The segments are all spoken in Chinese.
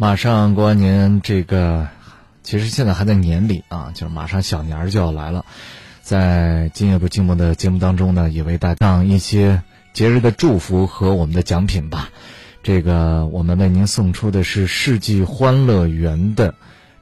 马上过完年，这个其实现在还在年里啊，就是马上小年儿就要来了。在今夜不寂寞的节目当中呢，也为大家上一些节日的祝福和我们的奖品吧。这个我们为您送出的是世纪欢乐园的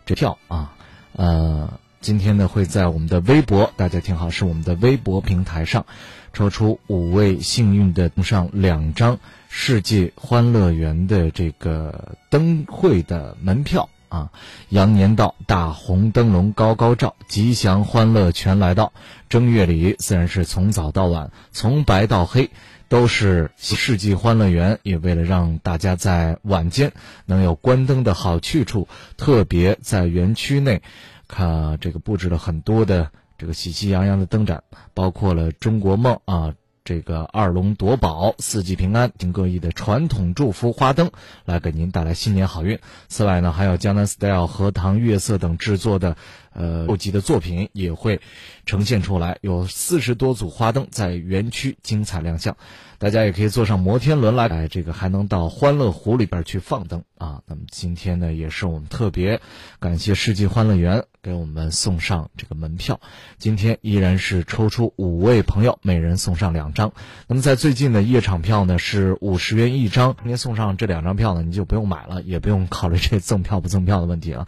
这票啊，呃，今天呢会在我们的微博，大家听好，是我们的微博平台上抽出五位幸运的送上两张。世界欢乐园的这个灯会的门票啊，羊年到，大红灯笼高高照，吉祥欢乐全来到。正月里自然是从早到晚，从白到黑，都是世纪欢乐园。也为了让大家在晚间能有关灯的好去处，特别在园区内，看这个布置了很多的这个喜气洋洋的灯展，包括了中国梦啊。这个二龙夺宝、四季平安等各异的传统祝福花灯，来给您带来新年好运。此外呢，还有江南 style、荷塘月色等制作的，呃，后级的作品也会呈现出来。有四十多组花灯在园区精彩亮相，大家也可以坐上摩天轮来，哎，这个还能到欢乐湖里边去放灯啊。那么今天呢，也是我们特别感谢世纪欢乐园。给我们送上这个门票，今天依然是抽出五位朋友，每人送上两张。那么在最近的夜场票呢是五十元一张，您送上这两张票呢，你就不用买了，也不用考虑这赠票不赠票的问题了。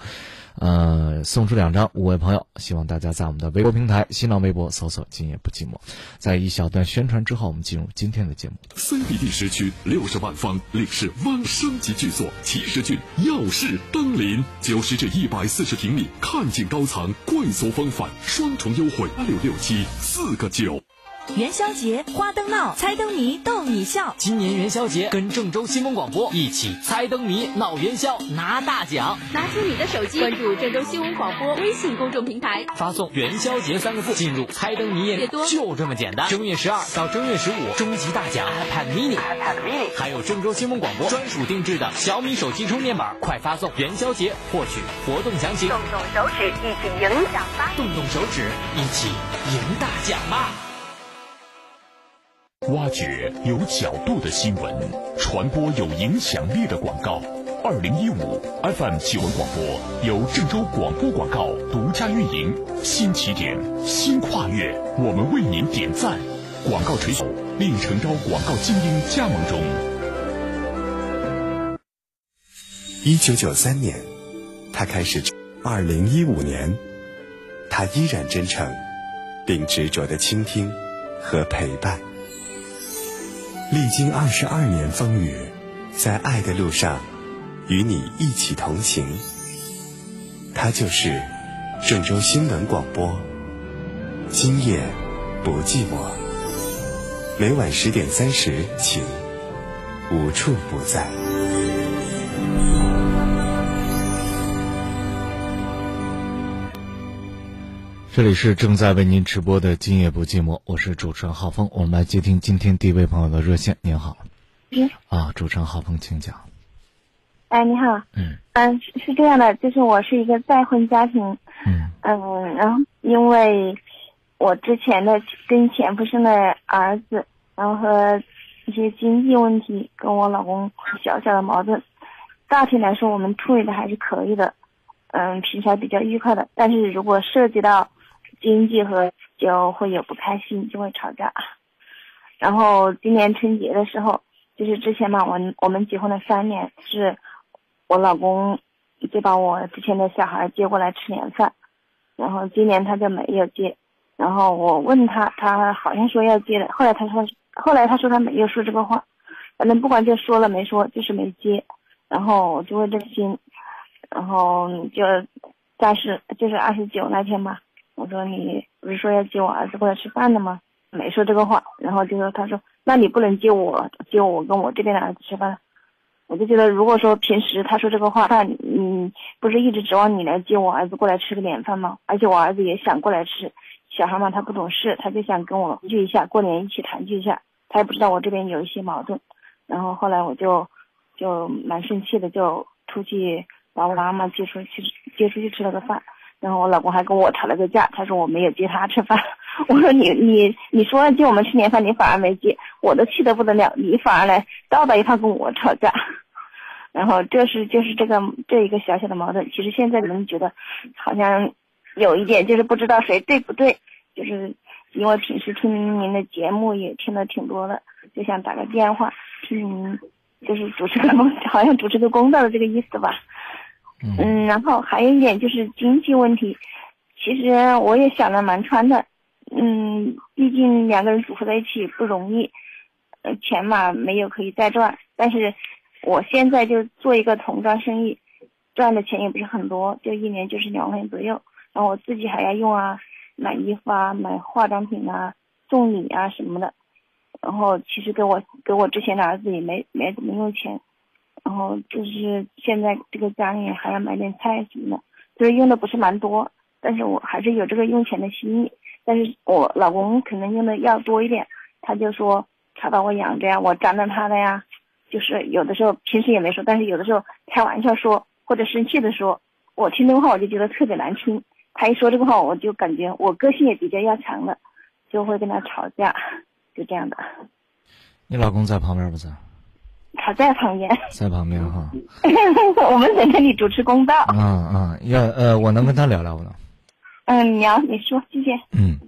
呃，送出两张，五位朋友，希望大家在我们的微博平台、新浪微博搜索“今夜不寂寞”。在一小段宣传之后，我们进入今天的节目。CBD 时区六十万方领事湾升级巨作，奇石郡耀世登临，九十至一百四十平米，看景高层，贵族风范，双重优惠八六六七四个九。元宵节花灯闹，猜灯谜逗你笑。今年元宵节跟郑州新闻广播一起猜灯谜闹元宵，拿大奖。拿出你的手机，关注郑州新闻广播微信公众平台，发送“元宵节”三个字进入猜灯谜页面，就这么简单。正月十二到正月十五，终极大奖 iPad mini，iPad mini，还有郑州新闻广播专属定制的小米手机充电板，快发送“元宵节”获取活动详情。动动手指，一起赢奖吧！动动手指，一起赢大奖吧！挖掘有角度的新闻，传播有影响力的广告。二零一五 FM 新闻广播由郑州广播广告独家运营，新起点，新跨越，我们为您点赞。广告垂手令诚招广告精英加盟中。一九九三年，他开始；二零一五年，他依然真诚，并执着的倾听和陪伴。历经二十二年风雨，在爱的路上与你一起同行。它就是郑州新闻广播，今夜不寂寞。每晚十点三十，请无处不在。这里是正在为您直播的《今夜不寂寞》，我是主持人浩峰。我们来接听今天第一位朋友的热线。您好，啊，主持人浩峰，请讲。哎，你好。嗯。嗯，是是这样的，就是我是一个再婚家庭。嗯。嗯，然后因为我之前的跟前夫生的儿子，然后和一些经济问题，跟我老公小小的矛盾。大体来说，我们处理的还是可以的。嗯，平常比较愉快的。但是如果涉及到经济和就会有不开心，就会吵架。然后今年春节的时候，就是之前嘛，我我们结婚了三年，是我老公就把我之前的小孩接过来吃年饭，然后今年他就没有接。然后我问他，他好像说要接的，后来他说，后来他说他没有说这个话，反正不管就说了没说，就是没接。然后我就会担心，然后就暂时就是二十九那天吧。我说你不是说要接我儿子过来吃饭的吗？没说这个话，然后就说他说那你不能接我，接我跟我这边的儿子吃饭。我就觉得如果说平时他说这个话，那你不是一直指望你来接我儿子过来吃个年饭吗？而且我儿子也想过来吃，小孩嘛他不懂事，他就想跟我聚一下，过年一起团聚一下。他也不知道我这边有一些矛盾，然后后来我就就蛮生气的，就出去把我妈妈接出去接出去吃了个饭。然后我老公还跟我吵了个架，他说我没有接他吃饭。我说你你你说接我们吃年饭，你反而没接，我都气得不得了，你反而来倒到一套跟我吵架。然后这是就是这个这一个小小的矛盾。其实现在人觉得好像有一点就是不知道谁对不对，就是因为平时听您的节目也听的挺多的，就想打个电话听您就是主持个公，好像主持个公道的这个意思吧。嗯，然后还有一点就是经济问题，其实我也想的蛮穿的。嗯，毕竟两个人组合在一起不容易，呃，钱嘛没有可以再赚。但是我现在就做一个童装生意，赚的钱也不是很多，就一年就是两万左右。然后我自己还要用啊，买衣服啊，买化妆品啊，送礼啊什么的。然后其实给我给我之前的儿子也没没怎么用钱。然后就是现在这个家里还要买点菜什么的，所以用的不是蛮多。但是我还是有这个用钱的心意。但是我老公可能用的要多一点，他就说他把我养着呀，我粘着他的呀，就是有的时候平时也没说，但是有的时候开玩笑说或者生气的说，我听这个话我就觉得特别难听。他一说这个话，我就感觉我个性也比较要强的，就会跟他吵架，就这样的。你老公在旁边不在？他在旁边。在旁边哈。我们在这里主持公道。嗯嗯，要呃，我能跟他聊聊不能？嗯，聊，你说，谢谢。嗯，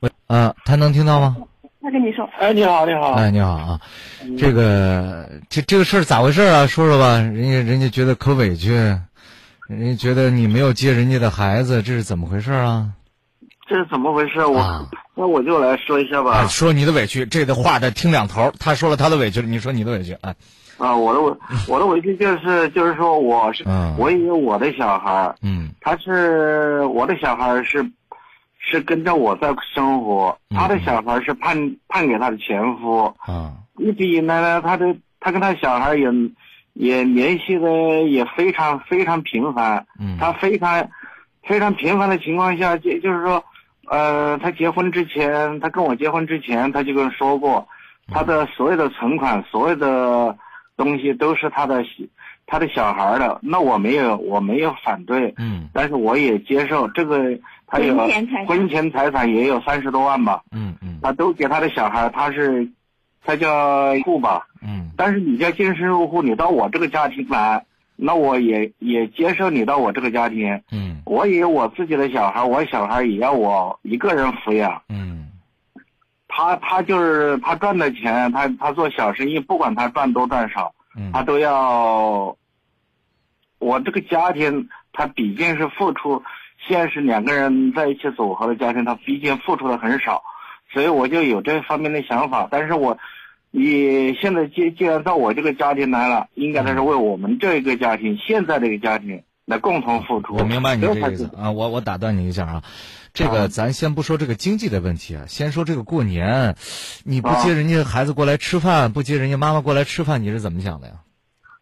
喂，啊，他能听到吗？他跟你说。哎，你好，你好。哎，你好啊，这个这这个事儿咋回事啊？说说吧，人家人家觉得可委屈，人家觉得你没有接人家的孩子，这是怎么回事啊？这是怎么回事？我那我就来说一下吧。说你的委屈，这个话得听两头。他说了他的委屈，你说你的委屈，哎。啊，我的委我的委屈就是，就是说我是，我以为我的小孩嗯，他是我的小孩是，是跟着我在生活，他的小孩是判判给他的前夫，啊，一直以来呢，他的他跟他小孩也也联系的也非常非常频繁，嗯，他非常非常频繁的情况下，就就是说，呃，他结婚之前，他跟我结婚之前，他就跟说过，他的所有的存款，所有的。东西都是他的，他的小孩的，那我没有，我没有反对，嗯，但是我也接受这个，他有婚前财产也有三十多万吧，嗯嗯，他都给他的小孩，他是，他叫户吧，嗯，但是你叫净身入户，你到我这个家庭来，那我也也接受你到我这个家庭，嗯，我也有我自己的小孩，我小孩也要我一个人抚养，嗯。他他就是他赚的钱，他他做小生意，不管他赚多赚少，他都要。我这个家庭，他毕竟是付出，现实两个人在一起组合的家庭，他毕竟付出的很少，所以我就有这方面的想法。但是我，你现在既既然到我这个家庭来了，应该他是为我们这一个家庭，现在这个家庭来共同付出。我明白你这意思啊，我我打断你一下啊。这个咱先不说这个经济的问题啊，先说这个过年，你不接人家孩子过来吃饭，不接人家妈妈过来吃饭，你是怎么想的呀？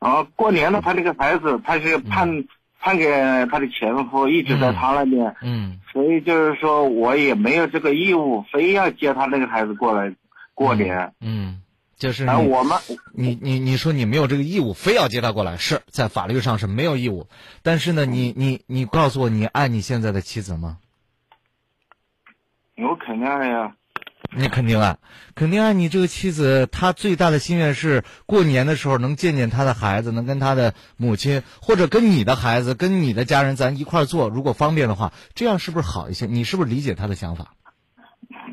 啊，过年了，他这个孩子他是判判给他的前夫，一直在他那边，嗯，所以就是说我也没有这个义务，非要接他那个孩子过来过年，嗯，就是你我们你你你说你没有这个义务，非要接他过来，是在法律上是没有义务，但是呢，你你你告诉我，你爱你现在的妻子吗？我肯定爱呀，你肯定爱，肯定爱你这个妻子。她最大的心愿是过年的时候能见见她的孩子，能跟她的母亲或者跟你的孩子、跟你的家人咱一块儿做，如果方便的话，这样是不是好一些？你是不是理解她的想法？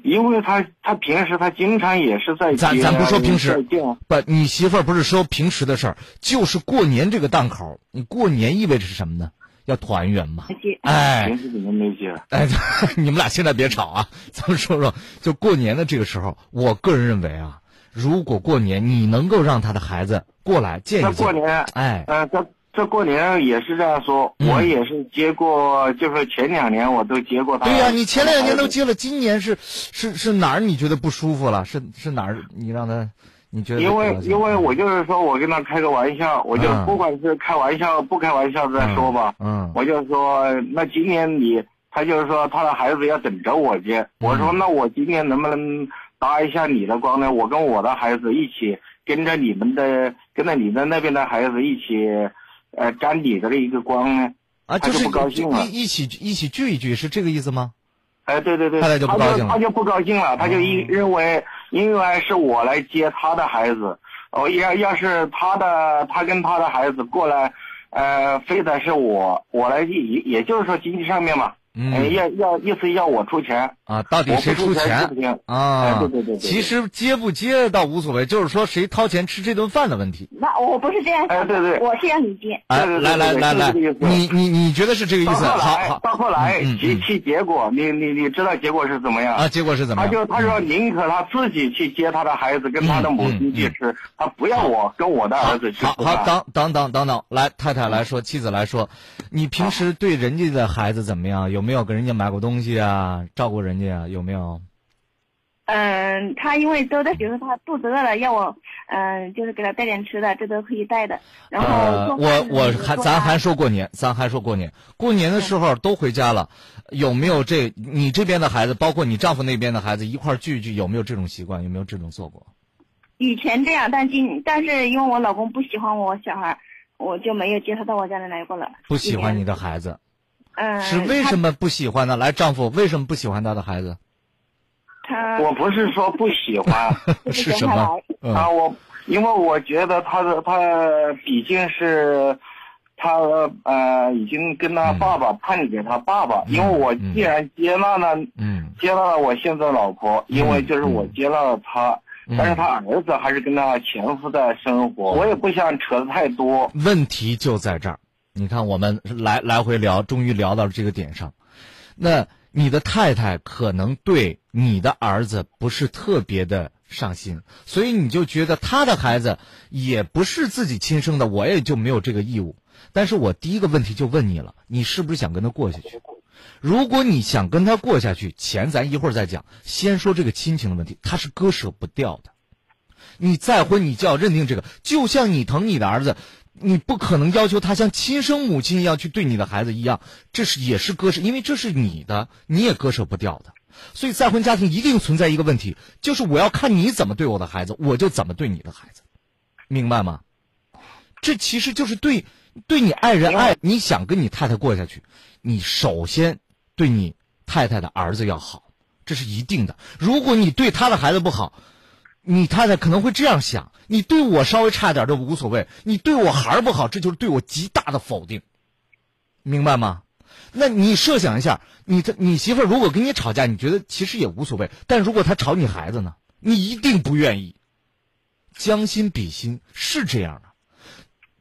因为他他平时他经常也是在咱咱不说平时不，你媳妇儿不是说平时的事儿，就是过年这个档口，你过年意味着是什么呢？要团圆嘛？哎，平时怎么没接哎，你们俩现在别吵啊！咱们说说，就过年的这个时候，我个人认为啊，如果过年你能够让他的孩子过来见一见，过年，哎，这过年也是这样说，我也是接过，就是前两年我都接过他。对呀，你前两年都接了，今年是是是哪儿你觉得不舒服了？是是哪儿你让他？你觉得？因为因为我就是说我跟他开个玩笑，我就不管是开玩笑不开玩笑再说吧。嗯，我就说那今年你他就是说他的孩子要等着我接，我说那我今年能不能搭一下你的光呢？我跟我的孩子一起跟着你们的跟着你们那边的孩子一起，呃，沾你的一个光呢？啊，就是不高兴了。一一起一起聚一聚是这个意思吗？哎，对对对，他就不高兴了，他就不高兴了，他就一认为。因为是我来接他的孩子，哦，要要是他的他跟他的孩子过来，呃，非得是我我来也也就是说经济上面嘛。嗯，要要意思要我出钱啊？到底谁出钱啊？对对对对。其实接不接倒无所谓，就是说谁掏钱吃这顿饭的问题。那我不是这样想的，对对，我是让你接。哎，来来来来，你你你觉得是这个意思？好好。到后来，及其结果，你你你知道结果是怎么样啊？结果是怎么样？他就他说宁可他自己去接他的孩子，跟他的母亲去吃，他不要我跟我的儿子去。好好等等等等等，来太太来说，妻子来说，你平时对人家的孩子怎么样？有没有给人家买过？东西啊，照顾人家啊，有没有？嗯，他因为都在，比如说他肚子饿了，要我，嗯，就是给他带点吃的，这都可以带的。然后我我还咱还说过年，咱还说过年，过年的时候都回家了，有没有这你这边的孩子，包括你丈夫那边的孩子一块聚一聚，有没有这种习惯？有没有这种做过？以前这样，但今但是因为我老公不喜欢我小孩，我就没有接他到我家里来过了。不喜欢你的孩子。嗯，是为什么不喜欢呢？来，丈夫为什么不喜欢他的孩子？他我不是说不喜欢，是什么？啊，我因为我觉得他的他毕竟是他呃已经跟他爸爸判给他爸爸，因为我既然接纳了，嗯，接纳了我现在老婆，因为就是我接纳了他，但是他儿子还是跟他前夫在生活，我也不想扯的太多。问题就在这儿。你看，我们来来回聊，终于聊到了这个点上。那你的太太可能对你的儿子不是特别的上心，所以你就觉得他的孩子也不是自己亲生的，我也就没有这个义务。但是我第一个问题就问你了，你是不是想跟他过下去？如果你想跟他过下去，钱咱一会儿再讲。先说这个亲情的问题，他是割舍不掉的。你再婚，你就要认定这个，就像你疼你的儿子。你不可能要求他像亲生母亲一样去对你的孩子一样，这是也是割舍，因为这是你的，你也割舍不掉的。所以再婚家庭一定存在一个问题，就是我要看你怎么对我的孩子，我就怎么对你的孩子，明白吗？这其实就是对对你爱人爱，你想跟你太太过下去，你首先对你太太的儿子要好，这是一定的。如果你对他的孩子不好，你太太可能会这样想：你对我稍微差点都无所谓，你对我孩儿不好，这就是对我极大的否定，明白吗？那你设想一下，你的你媳妇如果跟你吵架，你觉得其实也无所谓；但如果她吵你孩子呢，你一定不愿意。将心比心是这样的。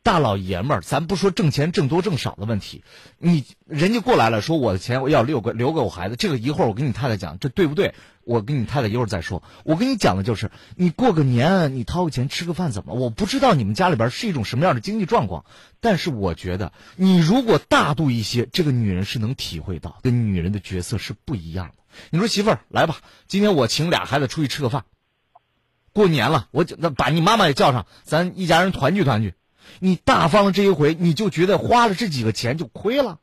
大老爷们儿，咱不说挣钱挣多挣少的问题，你人家过来了，说我的钱我要留给留给我孩子，这个一会儿我跟你太太讲，这对不对？我跟你太太一会儿再说。我跟你讲的就是，你过个年，你掏个钱吃个饭怎么？我不知道你们家里边是一种什么样的经济状况，但是我觉得你如果大度一些，这个女人是能体会到，跟女人的角色是不一样的。你说媳妇儿来吧，今天我请俩孩子出去吃个饭，过年了，我那把你妈妈也叫上，咱一家人团聚团聚。你大方了这一回，你就觉得花了这几个钱就亏了。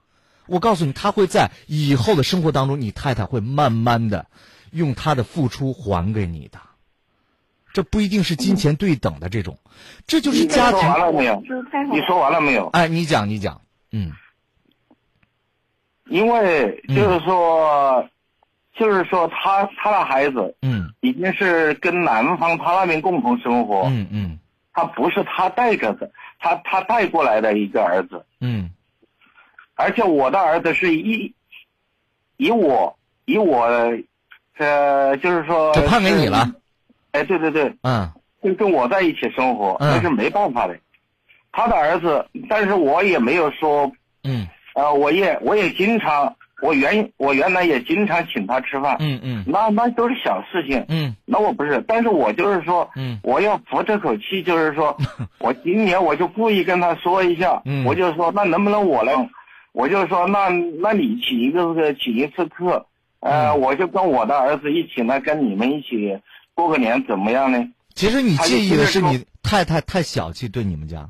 我告诉你，他会在以后的生活当中，你太太会慢慢的用他的付出还给你的。这不一定是金钱对等的这种，这就是家庭。说完了没有？你说完了没有？哎，你讲，你讲，嗯。因为就是说，就是说，他他的孩子，嗯，已经是跟男方他那边共同生活，嗯嗯，他不是他带着的。他他带过来的一个儿子，嗯，而且我的儿子是以以我以我，呃，就是说，就判给你了，哎，对对对，嗯，就跟我在一起生活，那是没办法的。他的儿子，但是我也没有说，嗯，呃，我也我也经常。我原我原来也经常请他吃饭，嗯嗯，那那都是小事情，嗯，那我不是，但是我就是说，嗯，我要服这口气，就是说，我今年我就故意跟他说一下，嗯，我就说，那能不能我来，我就说，那那你请一个个请一次客，呃，我就跟我的儿子一起来跟你们一起过个年，怎么样呢？其实你介意的是你太太太小气对你们家，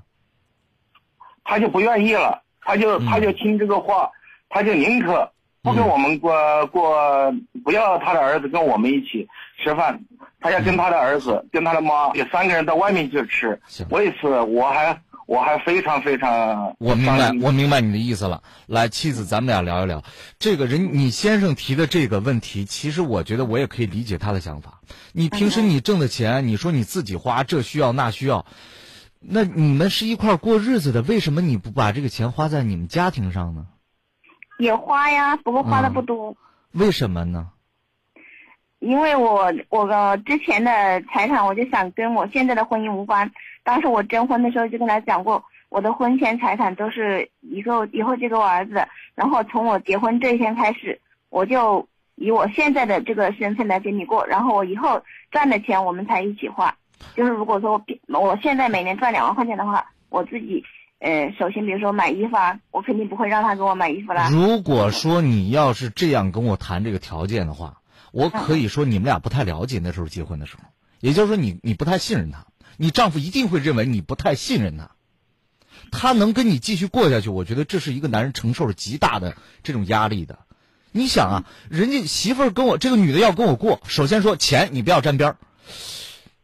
他就不愿意了，他就他就听这个话，他就宁可。不跟我们过过，不要他的儿子跟我们一起吃饭，他要跟他的儿子、跟他的妈，有三个人到外面去吃。为此，我还我还非常非常。我明白，我明白你的意思了。来，妻子，咱们俩聊一聊这个人，你先生提的这个问题，其实我觉得我也可以理解他的想法。你平时你挣的钱，你说你自己花，这需要那需要，那你们是一块过日子的，为什么你不把这个钱花在你们家庭上呢？也花呀，不过花的不多。为什么呢？因为我我之前的财产，我就想跟我现在的婚姻无关。当时我征婚的时候就跟他讲过，我的婚前财产都是以后以后就给我儿子。然后从我结婚这一天开始，我就以我现在的这个身份来跟你过。然后我以后赚的钱我们才一起花。就是如果说我我现在每年赚两万块钱的话，我自己呃首先比如说买衣服啊，我肯定不会让他给我买衣服啦。如果说你要是这样跟我谈这个条件的话。我可以说你们俩不太了解那时候结婚的时候，也就是说你你不太信任他，你丈夫一定会认为你不太信任他，他能跟你继续过下去，我觉得这是一个男人承受着极大的这种压力的。你想啊，人家媳妇儿跟我这个女的要跟我过，首先说钱你不要沾边儿，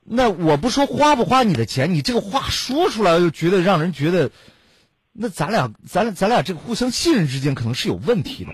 那我不说花不花你的钱，你这个话说出来又觉得让人觉得，那咱俩咱咱俩这个互相信任之间可能是有问题的。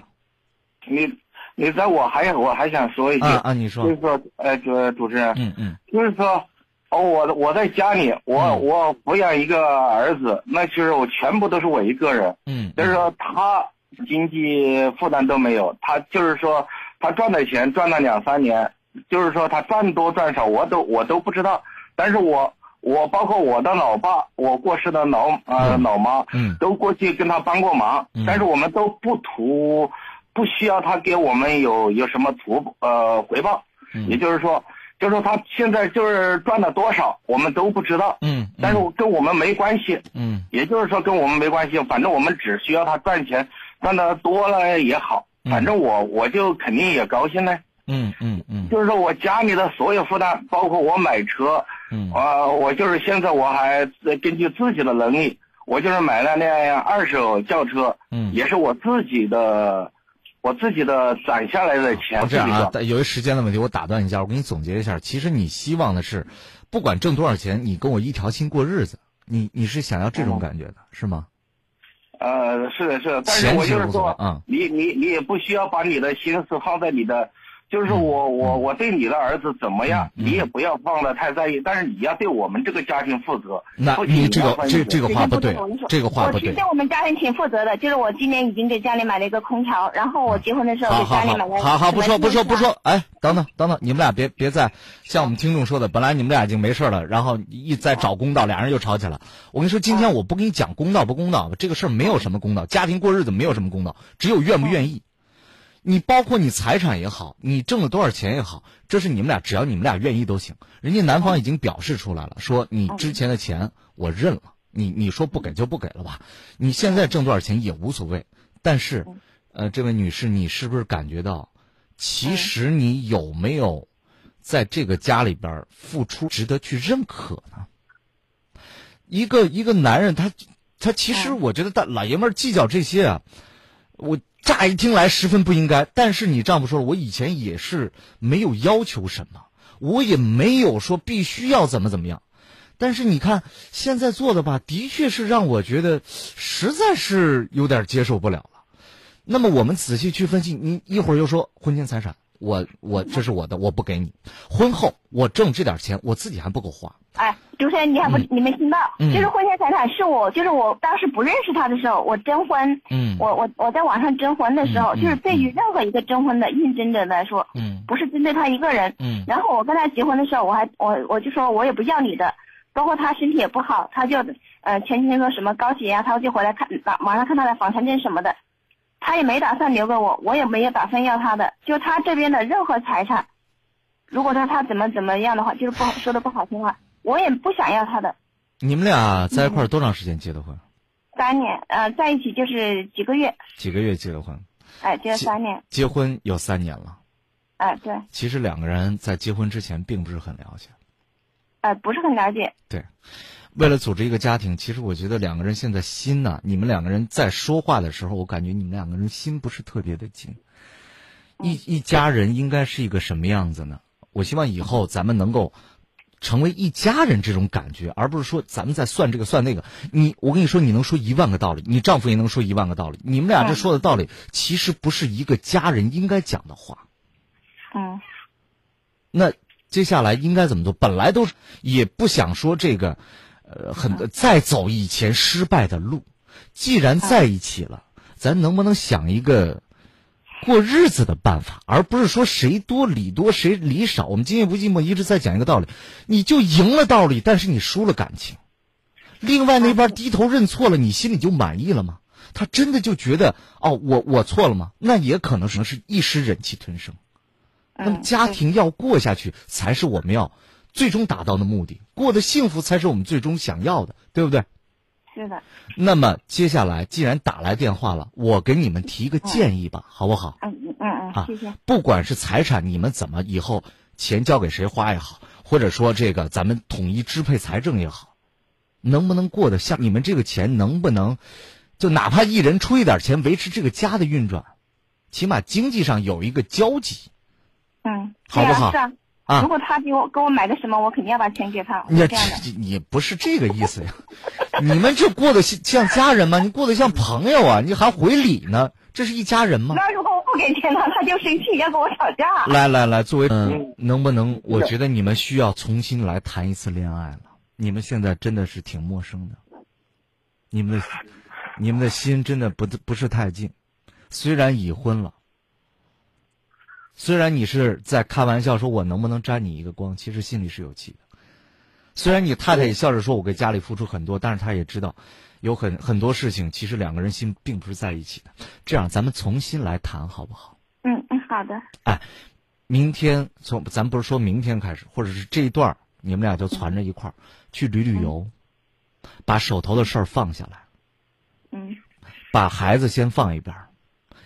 你。你在我还我还想说一句啊，你说，就是说，呃，主主持人，嗯嗯，就是说，哦，我我在家里，我我抚养一个儿子，那其实我全部都是我一个人，嗯，就是说他经济负担都没有，他就是说他赚的钱赚了两三年，就是说他赚多赚少我都我都不知道，但是我我包括我的老爸，我过世的老呃老妈，嗯，都过去跟他帮过忙，但是我们都不图。不需要他给我们有有什么图呃回报，也就是说，就是说他现在就是赚了多少，我们都不知道。嗯，但是跟我们没关系。嗯，也就是说跟我们没关系，反正我们只需要他赚钱，赚的多了也好，反正我我就肯定也高兴呢。嗯嗯嗯，就是说我家里的所有负担，包括我买车，嗯啊，我就是现在我还根据自己的能力，我就是买了辆二手轿车，嗯，也是我自己的。我自己的攒下来的钱。这样啊，由于时间的问题，我打断一下，我给你总结一下。其实你希望的是，不管挣多少钱，你跟我一条心过日子。你你是想要这种感觉的，是吗？呃，是的，是的。但是我就是说，嗯，你你你也不需要把你的心思放在你的。就是我我我对你的儿子怎么样，你也不要放的太在意，但是你要对我们这个家庭负责。那你这个这这个话不对，这个话不对。我对我们家庭挺负责的，就是我今年已经给家里买了一个空调，然后我结婚的时候给家里买了。好好不说不说不说，哎，等等等等，你们俩别别再像我们听众说的，本来你们俩已经没事了，然后一再找公道，俩人又吵起来。我跟你说，今天我不跟你讲公道不公道，这个事儿没有什么公道，家庭过日子没有什么公道，只有愿不愿意。你包括你财产也好，你挣了多少钱也好，这是你们俩只要你们俩愿意都行。人家男方已经表示出来了，说你之前的钱我认了，你你说不给就不给了吧。你现在挣多少钱也无所谓。但是，呃，这位女士，你是不是感觉到，其实你有没有在这个家里边付出值得去认可呢？一个一个男人，他他其实我觉得大老爷们计较这些啊，我。乍一听来十分不应该，但是你丈夫说了，我以前也是没有要求什么，我也没有说必须要怎么怎么样，但是你看现在做的吧，的确是让我觉得实在是有点接受不了了。那么我们仔细去分析，你一会儿又说婚前财产。我我这是我的，我不给你。婚后我挣这点钱，我自己还不够花。哎，主持人，你还不你没听到？就是婚前财产是我，就是我当时不认识他的时候，我征婚。嗯。我我我在网上征婚的时候，就是对于任何一个征婚的应征者来说，嗯，不是针对他一个人。嗯。然后我跟他结婚的时候，我还我我就说我也不要你的，包括他身体也不好，他就呃前几天说什么高血压，他就回来看网上看他的房产证什么的。他也没打算留给我，我也没有打算要他的。就他这边的任何财产，如果说他怎么怎么样的话，就是不好说的不好听话，我也不想要他的。你们俩在一块儿多长时间结的婚？三年，呃，在一起就是几个月。几个月结的婚？哎，结了三年。结婚有三年了。哎，对。其实两个人在结婚之前并不是很了解。哎，不是很了解。对。为了组织一个家庭，其实我觉得两个人现在心呢，你们两个人在说话的时候，我感觉你们两个人心不是特别的近。一一家人应该是一个什么样子呢？我希望以后咱们能够成为一家人这种感觉，而不是说咱们在算这个算那个。你，我跟你说，你能说一万个道理，你丈夫也能说一万个道理。你们俩这说的道理，其实不是一个家人应该讲的话。嗯。那接下来应该怎么做？本来都也不想说这个，呃，很再走以前失败的路。既然在一起了，咱能不能想一个？过日子的办法，而不是说谁多理多，谁理少。我们今夜不寂寞一直在讲一个道理：你就赢了道理，但是你输了感情。另外那边低头认错了，你心里就满意了吗？他真的就觉得哦，我我错了吗？那也可能是是一时忍气吞声。那么家庭要过下去，才是我们要最终达到的目的。过得幸福才是我们最终想要的，对不对？是的。那么接下来，既然打来电话了，我给你们提个建议吧，好不好？嗯嗯嗯嗯，谢谢。不管是财产，你们怎么以后钱交给谁花也好，或者说这个咱们统一支配财政也好，能不能过得像你们这个钱能不能，就哪怕一人出一点钱维持这个家的运转，起码经济上有一个交集。嗯，好不好？是啊。如果他给我给我买个什么，我肯定要把钱给他。你你不是这个意思呀？你们这过得像像家人吗？你过得像朋友啊？你还回礼呢？这是一家人吗？那如果我不给钱呢，他就生气，要跟我吵架。来来来，作为嗯，能不能？我觉得你们需要重新来谈一次恋爱了。你们现在真的是挺陌生的，你们的你们的心真的不不是太近，虽然已婚了。虽然你是在开玩笑说，我能不能沾你一个光？其实心里是有气的。虽然你太太也笑着说，我给家里付出很多，但是她也知道，有很很多事情，其实两个人心并不是在一起的。这样，咱们重新来谈，好不好？嗯嗯，好的。哎，明天从咱不是说明天开始，或者是这一段你们俩就攒着一块儿去旅旅游，把手头的事儿放下来。嗯。把孩子先放一边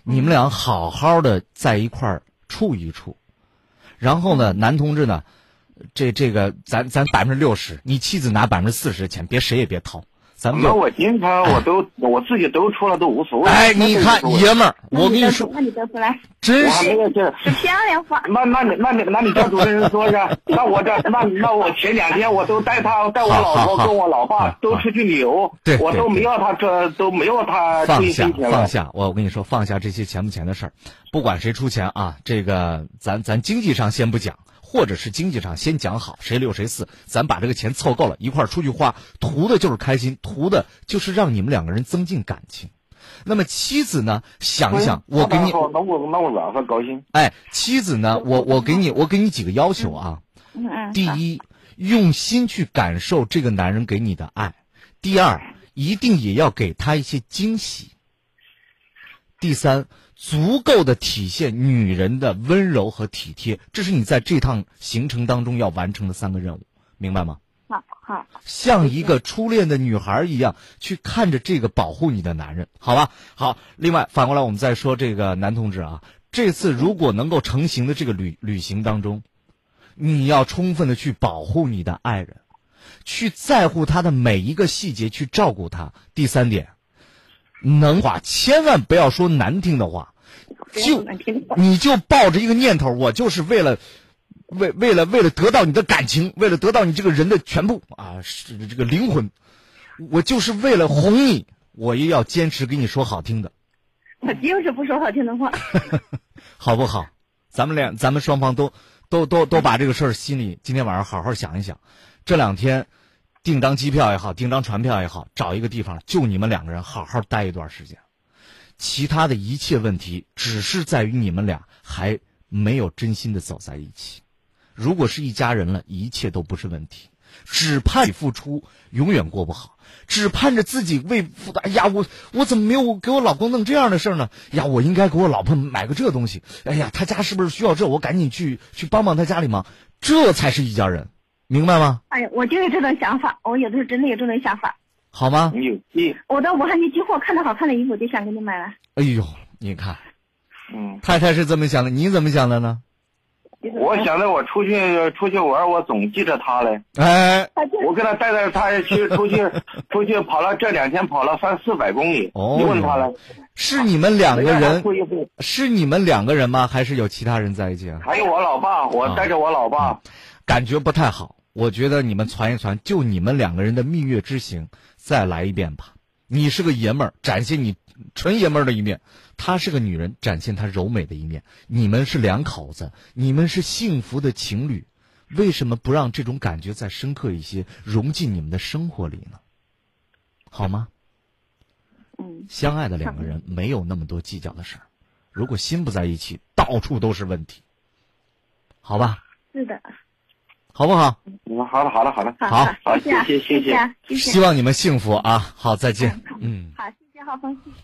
你们俩好好的在一块儿。处一处，然后呢，男同志呢，这这个咱咱百分之六十，你妻子拿百分之四十的钱，别谁也别掏。咱们那我经常我都我自己都出了都无所谓。哎，你看爷们儿，我跟你说，那你得出来，真是是漂亮话。那那你那你那你叫主持人说一下，那我这那那我前两天我都带他带我老婆跟我老爸都出去旅游，我都没要他这都没有他放下放下，我我跟你说放下这些钱不钱的事儿，不管谁出钱啊，这个咱咱经济上先不讲。或者是经济上先讲好谁六谁四，咱把这个钱凑够了，一块儿出去花，图的就是开心，图的就是让你们两个人增进感情。那么妻子呢？想一想，我给你，那我那我让他高兴。哎，妻子呢？我我给你，我给你几个要求啊。嗯嗯。第一，用心去感受这个男人给你的爱；第二，一定也要给他一些惊喜；第三。足够的体现女人的温柔和体贴，这是你在这趟行程当中要完成的三个任务，明白吗？好，好，像一个初恋的女孩一样去看着这个保护你的男人，好吧？好，另外反过来我们再说这个男同志啊，这次如果能够成行的这个旅旅行当中，你要充分的去保护你的爱人，去在乎他的每一个细节，去照顾他。第三点，能话千万不要说难听的话。就你就抱着一个念头，我就是为了，为为了为了得到你的感情，为了得到你这个人的全部啊，是这个灵魂，我就是为了哄你，我也要坚持跟你说好听的。我就是不说好听的话，好不好？咱们俩，咱们双方都都都都把这个事儿心里今天晚上好好想一想，这两天订张机票也好，订张船票也好，找一个地方就你们两个人好好待一段时间。其他的一切问题，只是在于你们俩还没有真心的走在一起。如果是一家人了，一切都不是问题。只盼付出，永远过不好。只盼着自己为付的，哎呀，我我怎么没有给我老公弄这样的事儿呢？呀，我应该给我老婆买个这东西。哎呀，他家是不是需要这？我赶紧去去帮帮他家里忙。这才是一家人，明白吗？哎，我就有这种想法，我有的时候真的有这种想法。好吗？有你，我到武汉去进货，看到好看的衣服就想给你买了。哎呦，你看，嗯，太太是这么想的，你怎么想的呢？我想着我出去出去玩，我总记着他嘞。哎，我跟他带着他去出去 出去跑了，这两天跑了三四百公里。哦，你问他了，是你们两个人？是你们两个人吗？还是有其他人在一起啊？还有我老爸，我带着我老爸，感觉不太好。我觉得你们传一传，就你们两个人的蜜月之行，再来一遍吧。你是个爷们儿，展现你纯爷们儿的一面；她是个女人，展现她柔美的一面。你们是两口子，你们是幸福的情侣，为什么不让这种感觉再深刻一些，融进你们的生活里呢？好吗？嗯，相爱的两个人没有那么多计较的事儿，如果心不在一起，到处都是问题。好吧？是的。好不好？嗯，好了，好了，好了，好，好，谢谢，谢谢，谢谢。希望你们幸福啊！好，再见。嗯，好，谢谢浩峰，谢谢。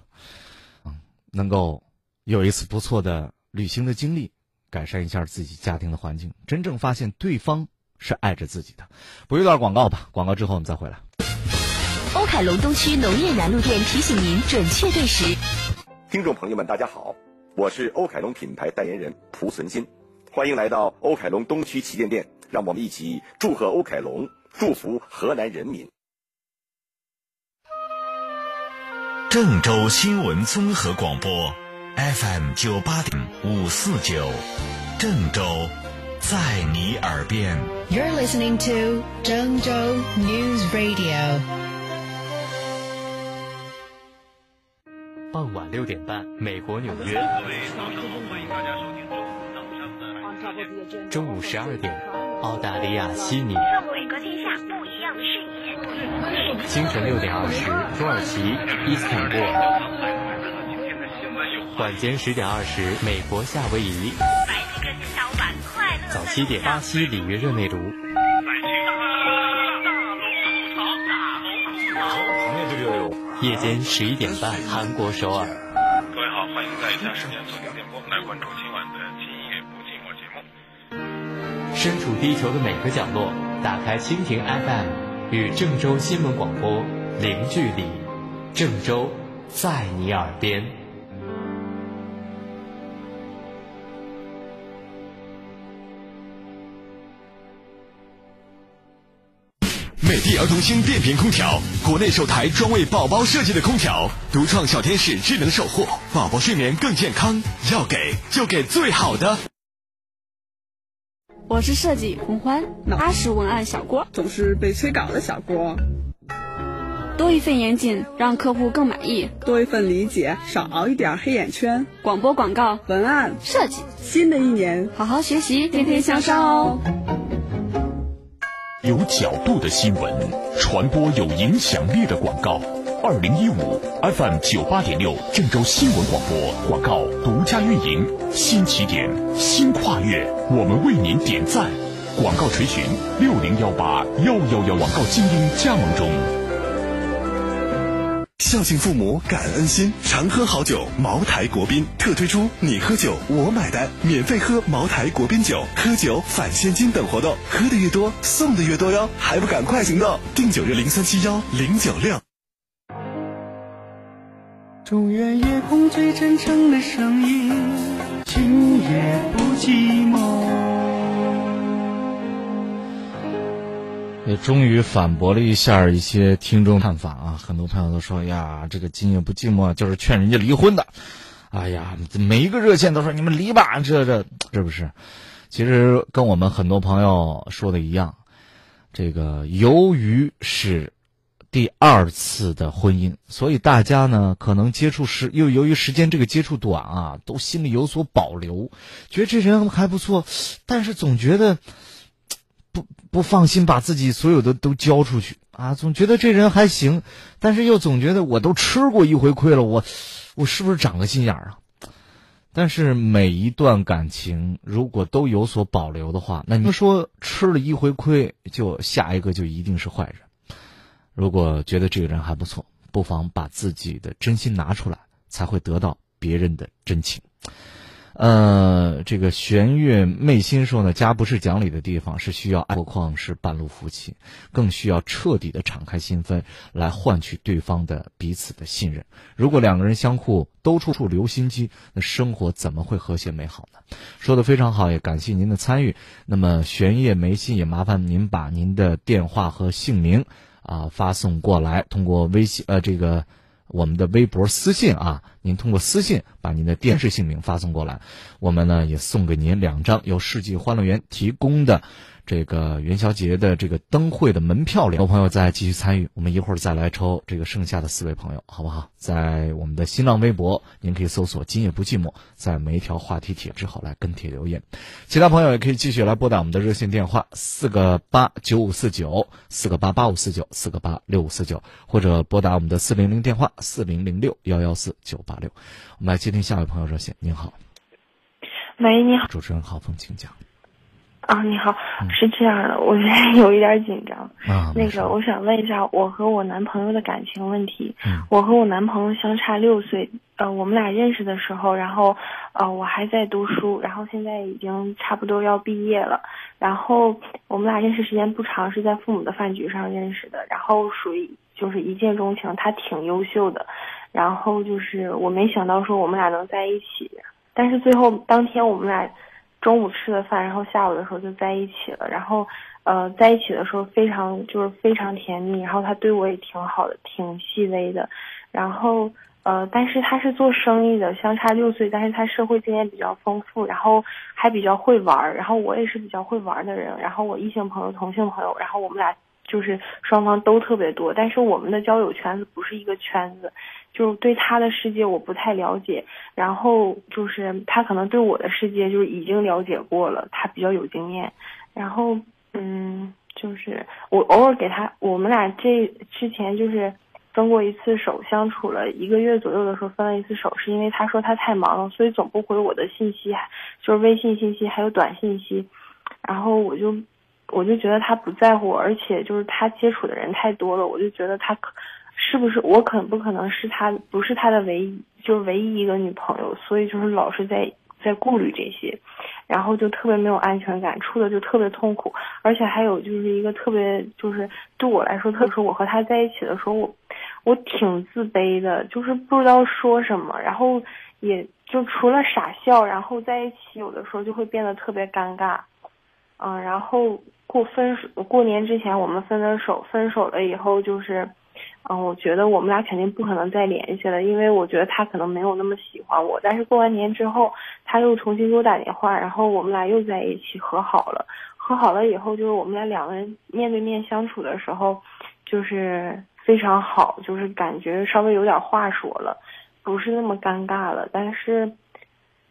嗯，能够有一次不错的旅行的经历，改善一下自己家庭的环境，真正发现对方是爱着自己的。播一段广告吧，广告之后我们再回来。欧凯龙东区农业南路店提醒您准确对时。听众朋友们，大家好，我是欧凯龙品牌代言人蒲存昕，欢迎来到欧凯龙东区旗舰店。让我们一起祝贺欧凯龙，祝福河南人民。郑州新闻综合广播，FM 九八点五四九，郑州，在你耳边。You're listening to 郑州 News Radio。傍晚六点半，美国纽约。中午十二点。澳大利亚悉尼。伟哥天下不一样的视野。清晨六点二十，土耳其伊斯坦布尔。晚间十点二十，美国夏威夷。早七点，巴西里约热内卢。夜间十一点半，韩国首尔。各位好，欢迎在以下时间锁定电波来关注今晚的。身处地球的每个角落，打开蜻蜓 FM，与郑州新闻广播零距离。郑州，在你耳边。美的儿童星变频空调，国内首台专为宝宝设计的空调，独创小天使智能守护，宝宝睡眠更健康。要给就给最好的。我是设计洪欢，踏实文案小郭，总是被催稿的小郭。多一份严谨，让客户更满意；多一份理解，少熬一点黑眼圈。广播广告、文案、设计，新的一年好好学习，天天向上哦。有角度的新闻，传播有影响力的广告。二零一五 FM 九八点六郑州新闻广播广告独家运营，新起点，新跨越，我们为您点赞。广告垂询六零幺八幺幺幺，广告精英加盟中。孝敬父母，感恩心，常喝好酒。茅台国宾特推出“你喝酒我买单”，免费喝茅台国宾酒，喝酒返现金等活动，喝的越多送的越多哟，还不赶快行动！订酒热零三七幺零九六。祝愿夜空最真诚的声音，今夜不寂寞。也终于反驳了一下一些听众看法啊！很多朋友都说呀，这个今夜不寂寞就是劝人家离婚的。哎呀，每一个热线都说你们离吧，这这是不是？其实跟我们很多朋友说的一样，这个由于是。第二次的婚姻，所以大家呢可能接触时又由于时间这个接触短啊，都心里有所保留，觉得这人还不错，但是总觉得不不放心把自己所有的都交出去啊，总觉得这人还行，但是又总觉得我都吃过一回亏了，我我是不是长个心眼儿啊？但是每一段感情如果都有所保留的话，那你说吃了一回亏，就下一个就一定是坏人？如果觉得这个人还不错，不妨把自己的真心拿出来，才会得到别人的真情。呃，这个玄月昧心说呢，家不是讲理的地方，是需要爱，何况是半路夫妻，更需要彻底的敞开心扉，来换取对方的彼此的信任。如果两个人相互都处处留心机，那生活怎么会和谐美好呢？说的非常好，也感谢您的参与。那么玄月昧心也麻烦您把您的电话和姓名。啊，发送过来，通过微信呃，这个我们的微博私信啊，您通过私信把您的电视姓名发送过来，我们呢也送给您两张由世纪欢乐园提供的这个元宵节的这个灯会的门票里，有朋友再继续参与，我们一会儿再来抽这个剩下的四位朋友，好不好？在我们的新浪微博，您可以搜索“今夜不寂寞”，在每一条话题帖之后来跟帖留言。其他朋友也可以继续来拨打我们的热线电话四个八九五四九四个八八五四九四个八六五四九，或者拨打我们的四零零电话四零零六幺幺四九八六。我们来接听下一位朋友热线，您好。喂，你好，主持人郝峰，请讲。啊，你好，是这样的，我现在有一点紧张。啊，那个，我想问一下，我和我男朋友的感情问题。嗯。我和我男朋友相差六岁，呃，我们俩认识的时候，然后，呃，我还在读书，然后现在已经差不多要毕业了。然后我们俩认识时间不长，是在父母的饭局上认识的，然后属于就是一见钟情，他挺优秀的，然后就是我没想到说我们俩能在一起，但是最后当天我们俩。中午吃的饭，然后下午的时候就在一起了。然后，呃，在一起的时候非常就是非常甜蜜。然后他对我也挺好的，挺细微的。然后，呃，但是他是做生意的，相差六岁，但是他社会经验比较丰富，然后还比较会玩儿。然后我也是比较会玩的人。然后我异性朋友、同性朋友，然后我们俩就是双方都特别多。但是我们的交友圈子不是一个圈子。就对他的世界我不太了解，然后就是他可能对我的世界就是已经了解过了，他比较有经验，然后嗯，就是我偶尔给他，我们俩这之前就是分过一次手，相处了一个月左右的时候分了一次手，是因为他说他太忙了，所以总不回我的信息，就是微信信息还有短信息，然后我就我就觉得他不在乎我，而且就是他接触的人太多了，我就觉得他可。是不是我可不可能是他不是他的唯一就是唯一一个女朋友，所以就是老是在在顾虑这些，然后就特别没有安全感，处的就特别痛苦，而且还有就是一个特别就是对我来说，特别是我和他在一起的时候，我我挺自卑的，就是不知道说什么，然后也就除了傻笑，然后在一起有的时候就会变得特别尴尬，嗯，然后过分手过年之前我们分了手，分手了以后就是。嗯，我觉得我们俩肯定不可能再联系了，因为我觉得他可能没有那么喜欢我。但是过完年之后，他又重新给我打电话，然后我们俩又在一起和好了。和好了以后，就是我们俩两个人面对面相处的时候，就是非常好，就是感觉稍微有点话说了，不是那么尴尬了。但是。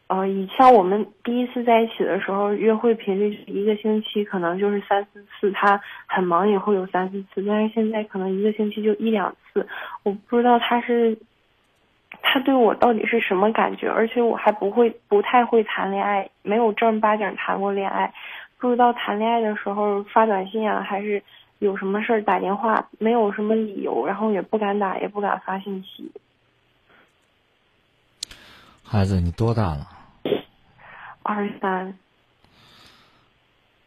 呃，以像我们第一次在一起的时候，约会频率是一个星期可能就是三四次，他很忙也会有三四次，但是现在可能一个星期就一两次，我不知道他是，他对我到底是什么感觉，而且我还不会，不太会谈恋爱，没有正儿八经谈过恋爱，不知道谈恋爱的时候发短信啊，还是有什么事儿打电话，没有什么理由，然后也不敢打，也不敢发信息。孩子，你多大了？二十三，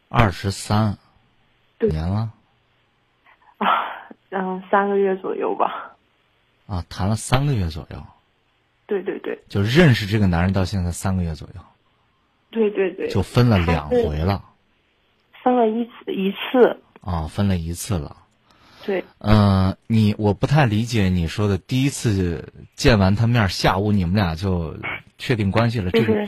二十三，年了啊，嗯，三个月左右吧。啊，谈了三个月左右。对对对。就认识这个男人到现在三个月左右。对对对。就分了两回了。分了一次一次。啊，分了一次了。对。嗯，你我不太理解你说的第一次见完他面，下午你们俩就确定关系了，这个。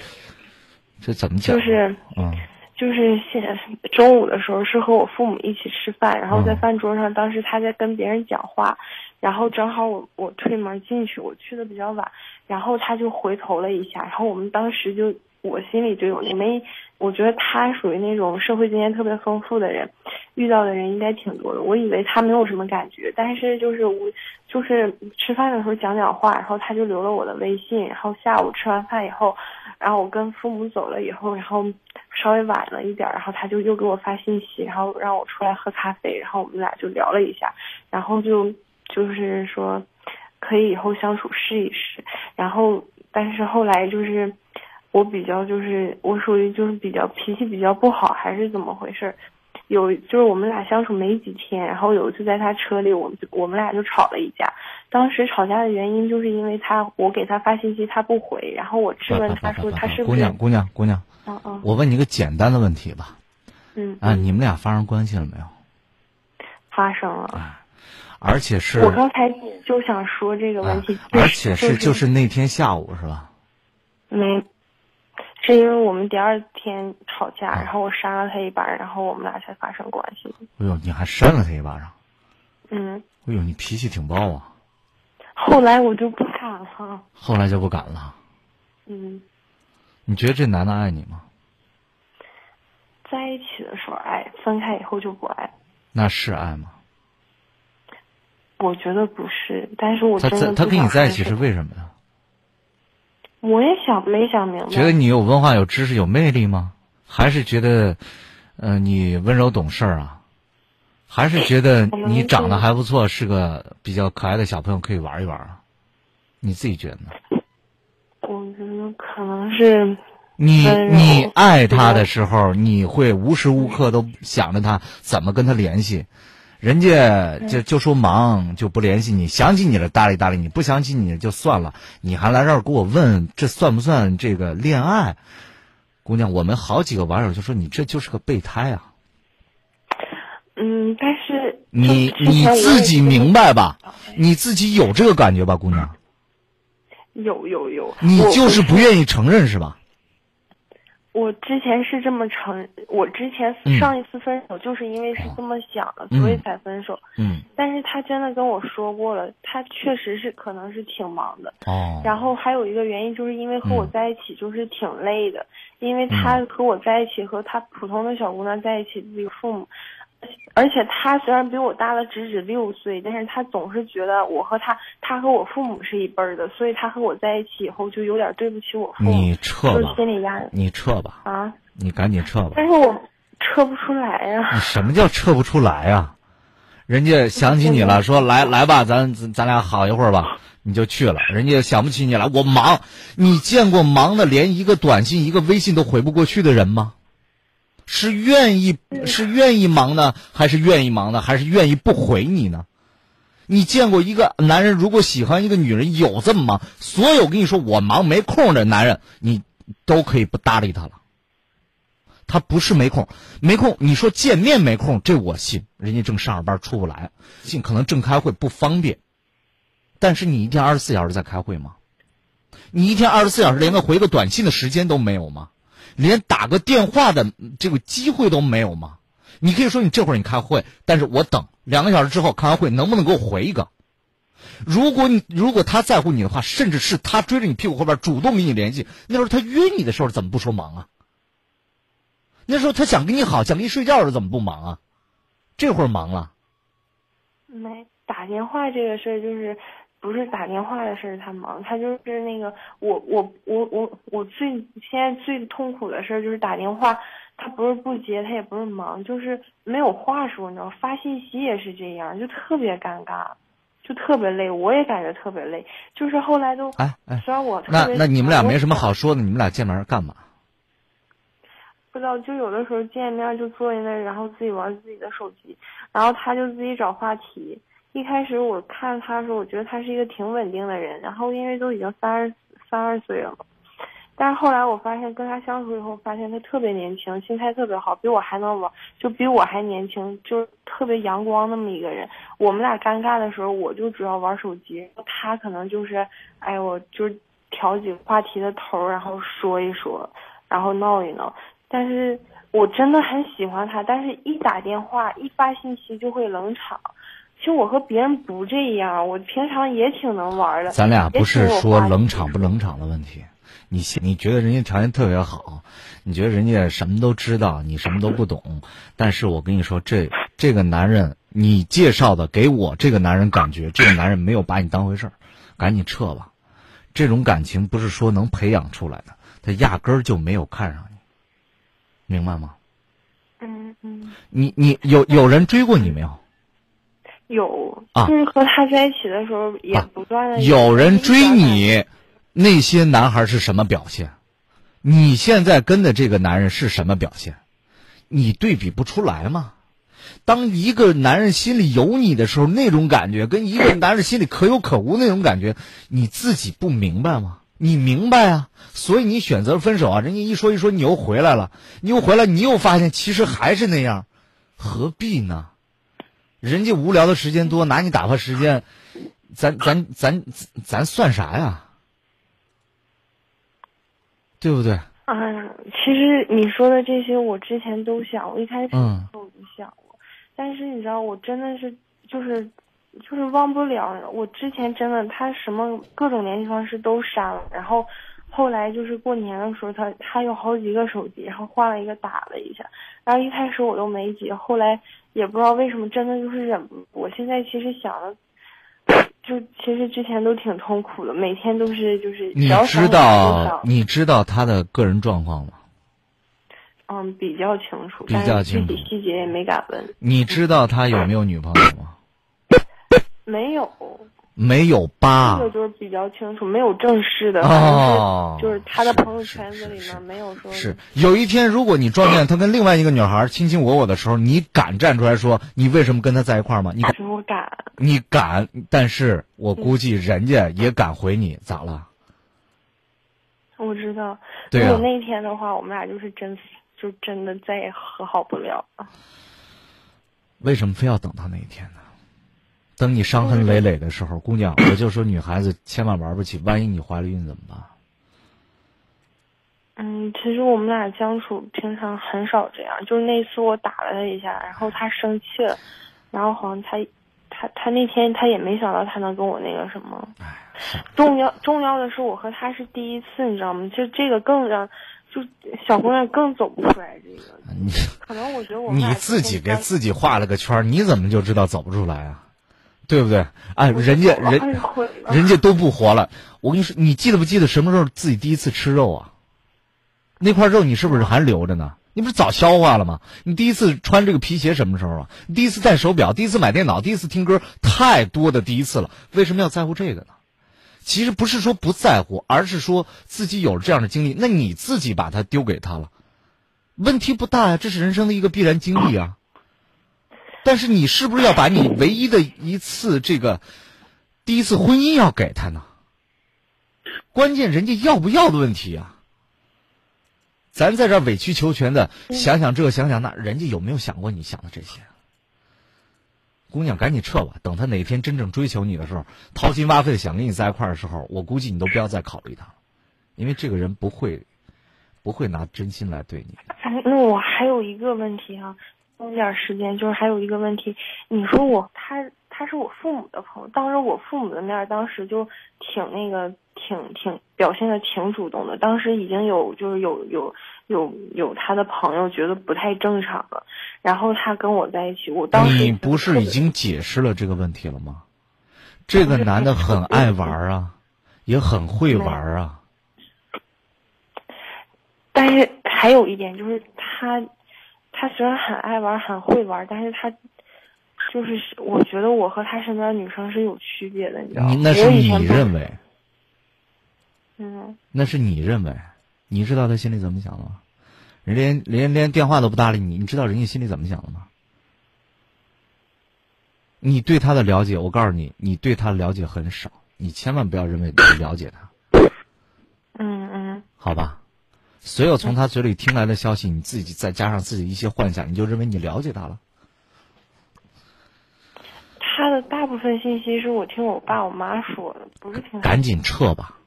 这怎么讲？就是，嗯，就是现中午的时候是和我父母一起吃饭，然后在饭桌上，当时他在跟别人讲话，然后正好我我推门进去，我去的比较晚，然后他就回头了一下，然后我们当时就我心里就有那没，我觉得他属于那种社会经验特别丰富的人，遇到的人应该挺多的，我以为他没有什么感觉，但是就是我就是吃饭的时候讲讲话，然后他就留了我的微信，然后下午吃完饭以后。然后我跟父母走了以后，然后稍微晚了一点，然后他就又给我发信息，然后让我出来喝咖啡，然后我们俩就聊了一下，然后就就是说可以以后相处试一试，然后但是后来就是我比较就是我属于就是比较脾气比较不好还是怎么回事？有就是我们俩相处没几天，然后有一次在他车里，我们我们俩就吵了一架。当时吵架的原因就是因为他，我给他发信息他不回，然后我质问他说他是姑娘姑娘姑娘，嗯嗯，我问你个简单的问题吧，嗯啊，你们俩发生关系了没有？发生了，啊而且是，我刚才就想说这个问题，而且是就是那天下午是吧？没，是因为我们第二天吵架，然后我扇了他一巴掌，然后我们俩才发生关系。哎呦，你还扇了他一巴掌？嗯。哎呦，你脾气挺暴啊。后来我就不敢了。后来就不敢了。嗯。你觉得这男的爱你吗？在一起的时候爱，分开以后就不爱。那是爱吗？我觉得不是，但是我真的他跟你在一起是为什么呀？我也想没想明白。觉得你有文化、有知识、有魅力吗？还是觉得，呃，你温柔懂事啊？还是觉得你长得还不错，是个比较可爱的小朋友，可以玩一玩啊？你自己觉得呢？我觉得可能是你你爱他的时候，你会无时无刻都想着他，怎么跟他联系？人家就就说忙就不联系你，想起你了搭理搭理你，不想起你就算了。你还来这儿给我问，这算不算这个恋爱？姑娘，我们好几个网友就说你这就是个备胎啊。嗯，但是你你自己明白吧？你自己有这个感觉吧，姑娘？有有有。你就是不愿意承认是吧？我之前是这么承，我之前上一次分手就是因为是这么想的，所以才分手。嗯。但是他真的跟我说过了，他确实是可能是挺忙的。哦。然后还有一个原因，就是因为和我在一起就是挺累的，因为他和我在一起和他普通的小姑娘在一起，自己父母。而且他虽然比我大了只止六岁，但是他总是觉得我和他，他和我父母是一辈儿的，所以他和我在一起以后就有点对不起我父母，你撤吧，心理压力。你撤吧。啊。你赶紧撤吧。但是我撤不出来呀。你什么叫撤不出来呀？人家想起你了，说来来吧，咱咱俩好一会儿吧，你就去了。人家想不起你了，我忙。你见过忙的连一个短信、一个微信都回不过去的人吗？是愿意是愿意忙呢，还是愿意忙呢，还是愿意不回你呢？你见过一个男人如果喜欢一个女人有这么忙？所有跟你说我忙没空的男人，你都可以不搭理他了。他不是没空，没空。你说见面没空，这我信。人家正上着班出不来，信可能正开会不方便。但是你一天二十四小时在开会吗？你一天二十四小时连个回个短信的时间都没有吗？连打个电话的这个机会都没有吗？你可以说你这会儿你开会，但是我等两个小时之后开完会，能不能给我回一个？如果你如果他在乎你的话，甚至是他追着你屁股后边主动跟你联系，那时候他约你的时候怎么不说忙啊？那时候他想跟你好，想跟你睡觉的时候怎么不忙啊？这会儿忙了。没打电话这个事儿就是。不是打电话的事儿，他忙，他就是那个我我我我我最现在最痛苦的事儿就是打电话，他不是不接，他也不是忙，就是没有话说，你知道发信息也是这样，就特别尴尬，就特别累，我也感觉特别累，就是后来都哎哎，虽然我那那你们俩没什么好说的，你们俩见面干嘛？不知道，就有的时候见面就坐在那，然后自己玩自己的手机，然后他就自己找话题。一开始我看他的时候，我觉得他是一个挺稳定的人，然后因为都已经三十三十岁了嘛，但是后来我发现跟他相处以后，发现他特别年轻，心态特别好，比我还能玩，就比我还年轻，就是特别阳光那么一个人。我们俩尴尬的时候，我就主要玩手机，他可能就是，哎，我就挑几个话题的头，然后说一说，然后闹一闹。但是我真的很喜欢他，但是一打电话一发信息就会冷场。其实我和别人不这样，我平常也挺能玩的。咱俩不是说冷场不冷场的问题，你你觉得人家条件特别好，你觉得人家什么都知道，你什么都不懂。但是我跟你说，这这个男人，你介绍的给我这个男人感觉，这个男人没有把你当回事儿，赶紧撤吧。这种感情不是说能培养出来的，他压根儿就没有看上你，明白吗？嗯嗯。你你有有人追过你没有？有，就是和他在一起的时候也不断的有人追你，那些男孩是什么表现？你现在跟的这个男人是什么表现？你对比不出来吗？当一个男人心里有你的时候，那种感觉跟一个男人心里可有可无那种感觉，你自己不明白吗？你明白啊，所以你选择分手啊。人家一说一说，你又回来了，你又回来，你又发现其实还是那样，何必呢？人家无聊的时间多，拿你打发时间，咱咱咱咱算啥呀？对不对？嗯，其实你说的这些，我之前都想，我一开始我就想过，但是你知道，我真的是就是就是忘不了。我之前真的他什么各种联系方式都删了，然后后来就是过年的时候，他他有好几个手机，然后换了一个打了一下，然后一开始我都没接，后来也不知道为什么，真的就是忍不住。我现在其实想的。就其实之前都挺痛苦的，每天都是就是。你知道你知道他的个人状况吗？嗯，比较清楚，比较清楚，具体细节也没敢问。你知道他有没有女朋友吗？没有。没有吧？这个就是比较清楚，没有正式的，哦，就是他的朋友圈子里面没有说。是有一天，如果你撞见他跟另外一个女孩卿卿我我的时候，你敢站出来说你为什么跟他在一块儿吗？你敢？我敢。你敢？但是我估计人家也敢回你，咋了？我知道。对如果那天的话，我们俩就是真，就真的再也和好不了了。为什么非要等到那一天呢？等你伤痕累累的时候，姑娘，我就说女孩子千万玩不起，万一你怀了孕怎么办？嗯，其实我们俩相处平常很少这样，就是那次我打了他一下，然后他生气了，然后好像他他他那天他也没想到他能跟我那个什么。重要重要的是我和他是第一次，你知道吗？就这个更让就小姑娘更走不出来这个。你可能我觉得我你自己给自己画了个圈，你怎么就知道走不出来啊？对不对？哎，人家人，人家都不活了。我跟你说，你记得不记得什么时候自己第一次吃肉啊？那块肉你是不是还留着呢？你不是早消化了吗？你第一次穿这个皮鞋什么时候啊？你第一次戴手表，第一次买电脑，第一次听歌，太多的第一次了。为什么要在乎这个呢？其实不是说不在乎，而是说自己有了这样的经历，那你自己把它丢给他了，问题不大呀。这是人生的一个必然经历啊。但是你是不是要把你唯一的一次这个第一次婚姻要给他呢？关键人家要不要的问题啊！咱在这委曲求全的想想这想想那，人家有没有想过你想的这些？姑娘，赶紧撤吧！等他哪天真正追求你的时候，掏心挖肺的想跟你在一块儿的时候，我估计你都不要再考虑他了，因为这个人不会不会拿真心来对你。那我还有一个问题啊。用点时间，就是还有一个问题，你说我他他是我父母的朋友，当着我父母的面，当时就挺那个，挺挺表现的挺主动的。当时已经有就是有有有有他的朋友觉得不太正常了，然后他跟我在一起，我当时你不是已经解释了这个问题了吗？这个男的很爱玩啊，也很会玩啊。但是还有一点就是他。他虽然很爱玩，很会玩，但是他就是，我觉得我和他身边的女生是有区别的，你知道吗？那是你认为？嗯。那是你认为？你知道他心里怎么想的吗？人连连连电话都不搭理你，你知道人家心里怎么想的吗？你对他的了解，我告诉你，你对他了解很少，你千万不要认为你了解他。嗯嗯。好吧。所有从他嘴里听来的消息，你自己再加上自己一些幻想，你就认为你了解他了。他的大部分信息是我听我爸我妈说的，不是听。赶紧撤吧！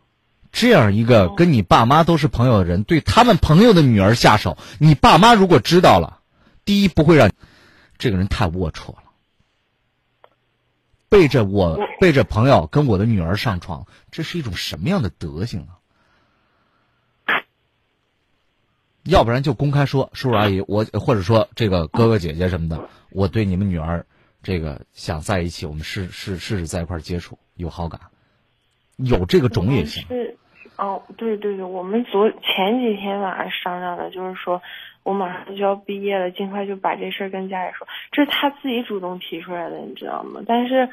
这样一个跟你爸妈都是朋友的人，对他们朋友的女儿下手，你爸妈如果知道了，第一不会让这个人太龌龊了。背着我背着朋友跟我的女儿上床，这是一种什么样的德行啊？要不然就公开说，叔叔阿姨，我或者说这个哥哥姐姐什么的，我对你们女儿，这个想在一起，我们试试试试在一块接触，有好感，有这个种也行。是，哦，对对对，我们昨前几天晚上商量的，就是说我马上就要毕业了，尽快就把这事儿跟家里说。这是他自己主动提出来的，你知道吗？但是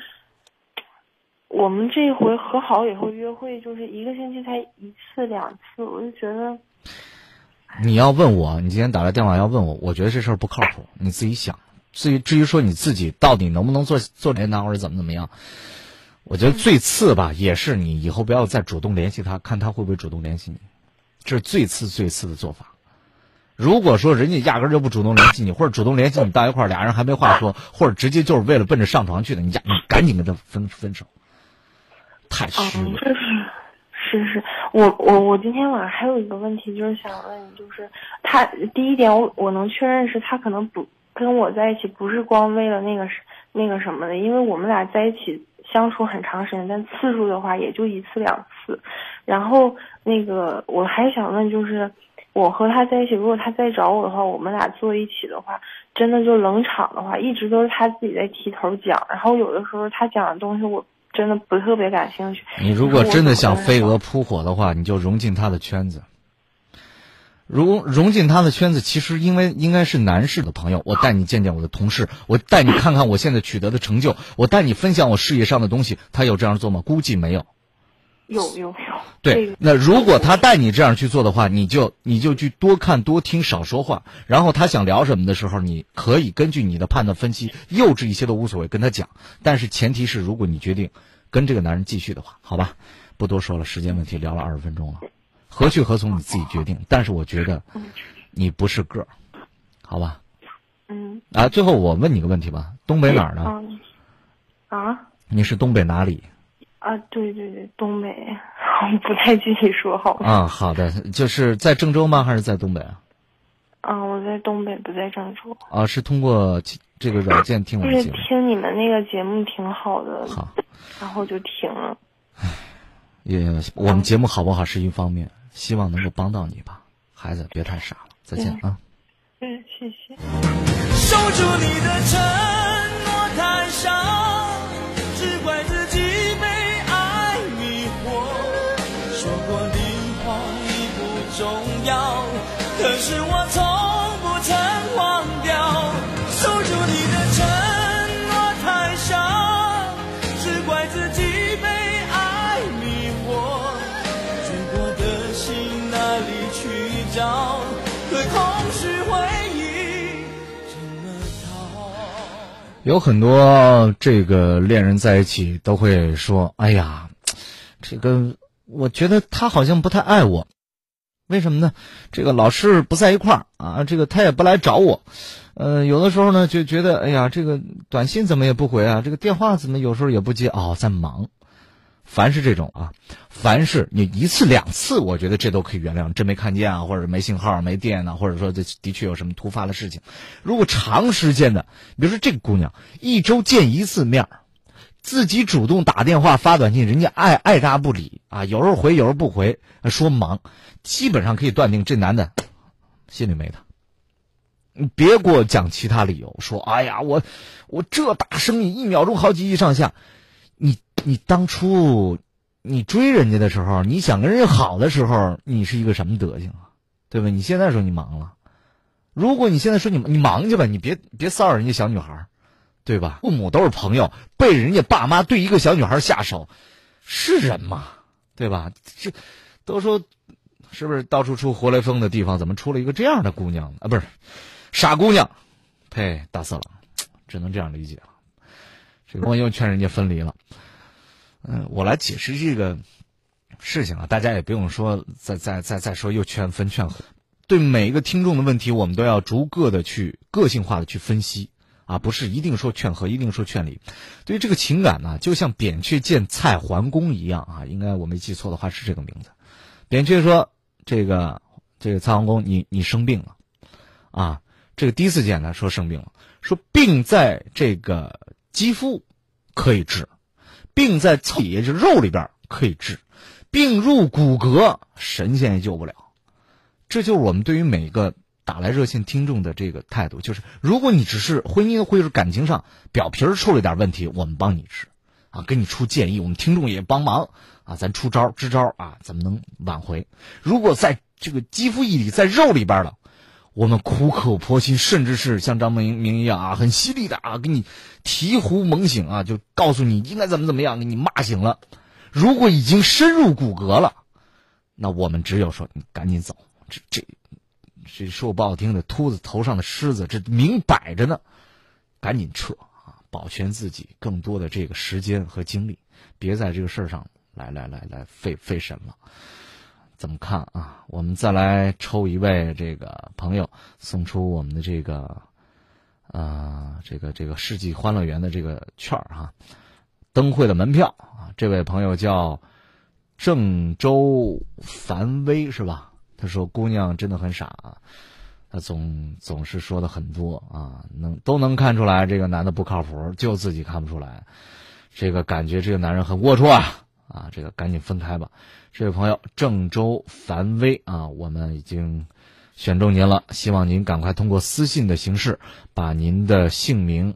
我们这回和好以后约会，就是一个星期才一次两次，我就觉得。你要问我，你今天打来电话要问我，我觉得这事儿不靠谱。你自己想，至于至于说你自己到底能不能做做连单或者怎么怎么样，我觉得最次吧，也是你以后不要再主动联系他，看他会不会主动联系你，这是最次最次的做法。如果说人家压根就不主动联系你，或者主动联系你到一块儿，俩人还没话说，或者直接就是为了奔着上床去的，你你赶紧跟他分分手，太虚了是。是是，我我我今天晚上还有一个问题，就是想问你，就是他第一点，我我能确认是他可能不跟我在一起，不是光为了那个那个什么的，因为我们俩在一起相处很长时间，但次数的话也就一次两次。然后那个我还想问，就是我和他在一起，如果他再找我的话，我们俩坐一起的话，真的就冷场的话，一直都是他自己在提头讲，然后有的时候他讲的东西我。真的不特别感兴趣。你如果真的想飞蛾扑火的话，你就融进他的圈子。融融进他的圈子，其实因为应该是男士的朋友。我带你见见我的同事，我带你看看我现在取得的成就，我带你分享我事业上的东西。他有这样做吗？估计没有。有有有。对，那如果他带你这样去做的话，你就你就去多看多听少说话。然后他想聊什么的时候，你可以根据你的判断分析，幼稚一些都无所谓，跟他讲。但是前提是，如果你决定跟这个男人继续的话，好吧，不多说了，时间问题，聊了二十分钟了，何去何从你自己决定。但是我觉得你不是个儿，好吧？嗯。啊，最后我问你个问题吧，东北哪儿的？啊？你是东北哪里？啊，对对对，东北，不太具体说好吗？啊，好的，就是在郑州吗？还是在东北啊？啊，我在东北，不在郑州。啊，是通过这个软件听我们节目。听你们那个节目挺好的。好。然后就停了。唉也，我们节目好不好是一方面，希望能够帮到你吧，孩子，别太傻了。再见啊。嗯，谢谢。守住你的承诺太少。是我从不曾忘掉，守住你的承诺太少，只怪自己被爱迷惑，追过的心哪里去找？可空虚回忆怎么逃？有很多这个恋人在一起都会说：“哎呀，这个我觉得他好像不太爱我。”为什么呢？这个老是不在一块儿啊，这个他也不来找我，呃，有的时候呢就觉得，哎呀，这个短信怎么也不回啊，这个电话怎么有时候也不接哦，在忙。凡是这种啊，凡是你一次两次，我觉得这都可以原谅，真没看见啊，或者没信号、没电啊，或者说这的确有什么突发的事情。如果长时间的，比如说这个姑娘一周见一次面自己主动打电话发短信，人家爱爱答不理啊，有时候回，有时候不回，说忙。基本上可以断定，这男的心里没他。你别给我讲其他理由，说哎呀，我我这大生意一秒钟好几亿上下。你你当初你追人家的时候，你想跟人家好的时候，你是一个什么德行啊？对吧？你现在说你忙了，如果你现在说你你忙去吧，你别别骚扰人家小女孩，对吧？父母都是朋友，被人家爸妈对一个小女孩下手，是人吗？对吧？这都说。是不是到处出活雷锋的地方，怎么出了一个这样的姑娘啊？不是，傻姑娘，呸，大色狼，只能这样理解了。这个我又劝人家分离了。嗯，我来解释这个事情啊，大家也不用说再再再再说又劝分劝和。对每一个听众的问题，我们都要逐个的去个性化的去分析啊，不是一定说劝和，一定说劝离。对于这个情感呢，就像扁鹊见蔡桓公一样啊，应该我没记错的话是这个名字。扁鹊说。这个这个蔡桓公，你你生病了，啊，这个第一次见他说生病了，说病在这个肌肤可以治，病在也就肉里边可以治，病入骨骼，神仙也救不了。这就是我们对于每个打来热线听众的这个态度，就是如果你只是婚姻或者感情上表皮出了点问题，我们帮你治，啊，给你出建议，我们听众也帮忙。啊，咱出招支招啊，怎么能挽回？如果在这个肌肤一里，在肉里边了，我们苦口婆心，甚至是像张明明一样啊，很犀利的啊，给你醍醐猛醒啊，就告诉你应该怎么怎么样，给你骂醒了。如果已经深入骨骼了，那我们只有说你赶紧走。这这这说不好听的，秃子头上的虱子，这明摆着呢，赶紧撤啊，保全自己更多的这个时间和精力，别在这个事儿上。来来来来，费费神了，怎么看啊？我们再来抽一位这个朋友，送出我们的这个，呃，这个这个世纪欢乐园的这个券儿哈，灯会的门票啊。这位朋友叫郑州樊威是吧？他说姑娘真的很傻，他总总是说的很多啊，能都能看出来这个男的不靠谱，就自己看不出来。这个感觉这个男人很龌龊啊啊！这个赶紧分开吧。这位朋友郑州樊威啊，我们已经选中您了，希望您赶快通过私信的形式把您的姓名。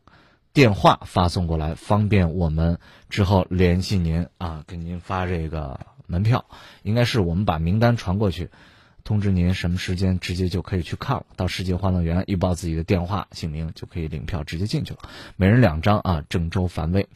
电话发送过来，方便我们之后联系您啊，给您发这个门票。应该是我们把名单传过去，通知您什么时间，直接就可以去看了。到世界欢乐园预报自己的电话姓名，就可以领票直接进去了。每人两张啊，郑州樊威。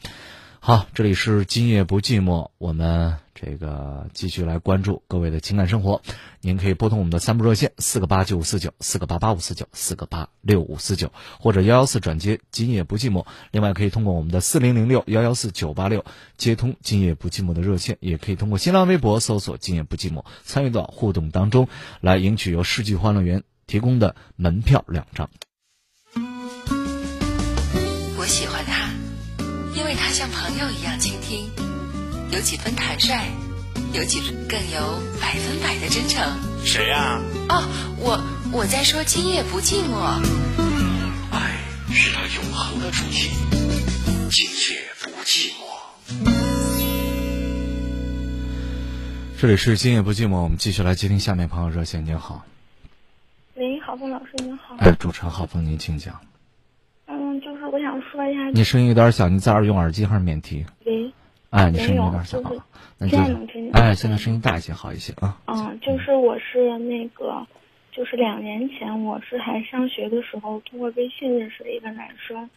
好，这里是今夜不寂寞，我们这个继续来关注各位的情感生活。您可以拨通我们的三部热线：四个八九五四九、四个八八五四九、四个八六五四九，或者幺幺四转接今夜不寂寞。另外，可以通过我们的四零零六幺幺四九八六接通今夜不寂寞的热线，也可以通过新浪微博搜索今夜不寂寞，参与到互动当中，来赢取由世纪欢乐园提供的门票两张。我喜欢。像朋友一样倾听，有几分坦率，有几分更有百分百的真诚。谁呀？哦，我我在说今夜不寂寞。爱是他永恒的主题，今夜不寂寞。这里是今夜不寂寞，我们继续来接听下面朋友热线。您好。喂，郝峰老师您好。哎，主持人郝峰，您请讲。我想说一下。你声音有点小，你在这用耳机还是免提？喂。哎，你声音有点小。现在能听见？哎，现在声音大一些，好一些啊。嗯，就是我是那个，就是两年前我是还上学的时候，通过微信认识了一个男生，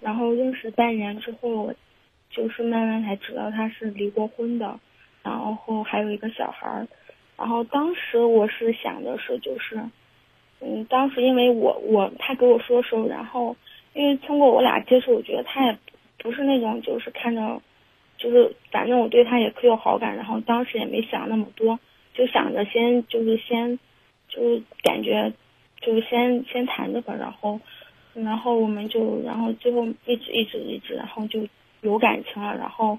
然后认识半年之后，我就是慢慢才知道他是离过婚的，然后还有一个小孩儿。然后当时我是想的是，就是，嗯，当时因为我我他给我说时候，然后。因为通过我俩接触，我觉得他也不是那种就是看着，就是反正我对他也可有好感，然后当时也没想那么多，就想着先就是先，就是感觉，就是先先谈着吧，然后，然后我们就然后最后一直一直一直，然后就有感情了，然后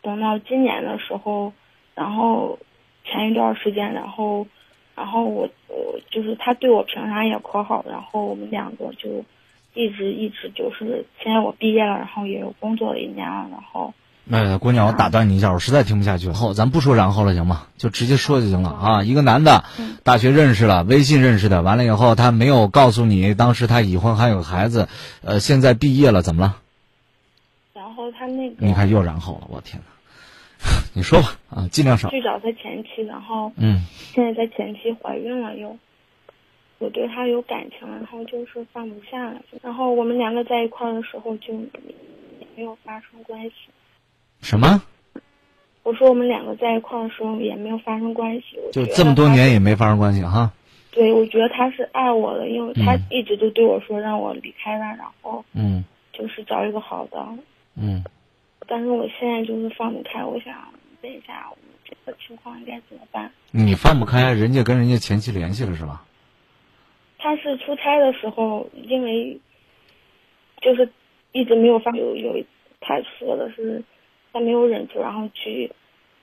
等到今年的时候，然后前一段时间，然后，然后我我就是他对我平常也可好，然后我们两个就。一直一直就是现在我毕业了，然后也有工作了一年了，然后。哎，姑娘，我打断你一下，我实在听不下去了。后咱不说然后了，行吗？就直接说就行了啊。一个男的，大学认识了，微信认识的，完了以后他没有告诉你，当时他已婚还有孩子，呃，现在毕业了，怎么了？然后他那个。你看又然后了，我天哪！你说吧，啊，尽量少。去找他前妻，然后嗯，现在他前妻怀孕了又。我对他有感情，然后就是放不下了。然后我们两个在一块儿的时候就没有发生关系。什么？我说我们两个在一块儿的时候也没有发生关系。就这么多年也没发生关系哈。对，我觉得他是爱我的，因为他一直都对我说让我离开他，然后嗯，就是找一个好的。嗯。但是我现在就是放不开，我想问一下，我们这个情况应该怎么办？你放不开，人家跟人家前妻联系了是吧？他是出差的时候，因为就是一直没有发有有，他说的是他没有忍住，然后去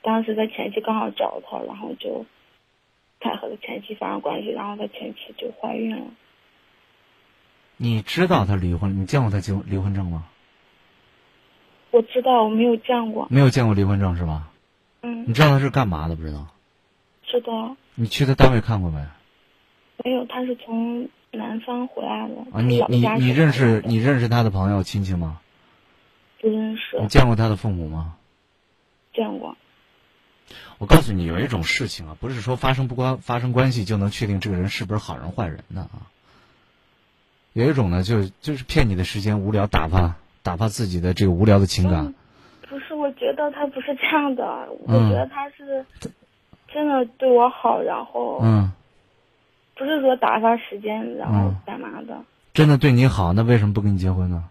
当时他前妻刚好找他，然后就他和他前妻发生关系，然后他前妻就怀孕了。你知道他离婚？你见过他结离婚证吗？我知道，我没有见过。没有见过离婚证是吧？嗯。你知道他是干嘛的？不知道。知道。你去他单位看过没？没有，他是从南方回来的。啊，你你你认识你认识他的朋友亲戚吗？不认识。你见过他的父母吗？见过。我告诉你，有一种事情啊，不是说发生不关发生关系就能确定这个人是不是好人坏人的啊。有一种呢，就就是骗你的时间，无聊打发打发自己的这个无聊的情感。不是，我觉得他不是这样的，我觉得他是真的对我好，然后。嗯。不是说打发时间，然后干嘛的？真的对你好，那为什么不跟你结婚呢？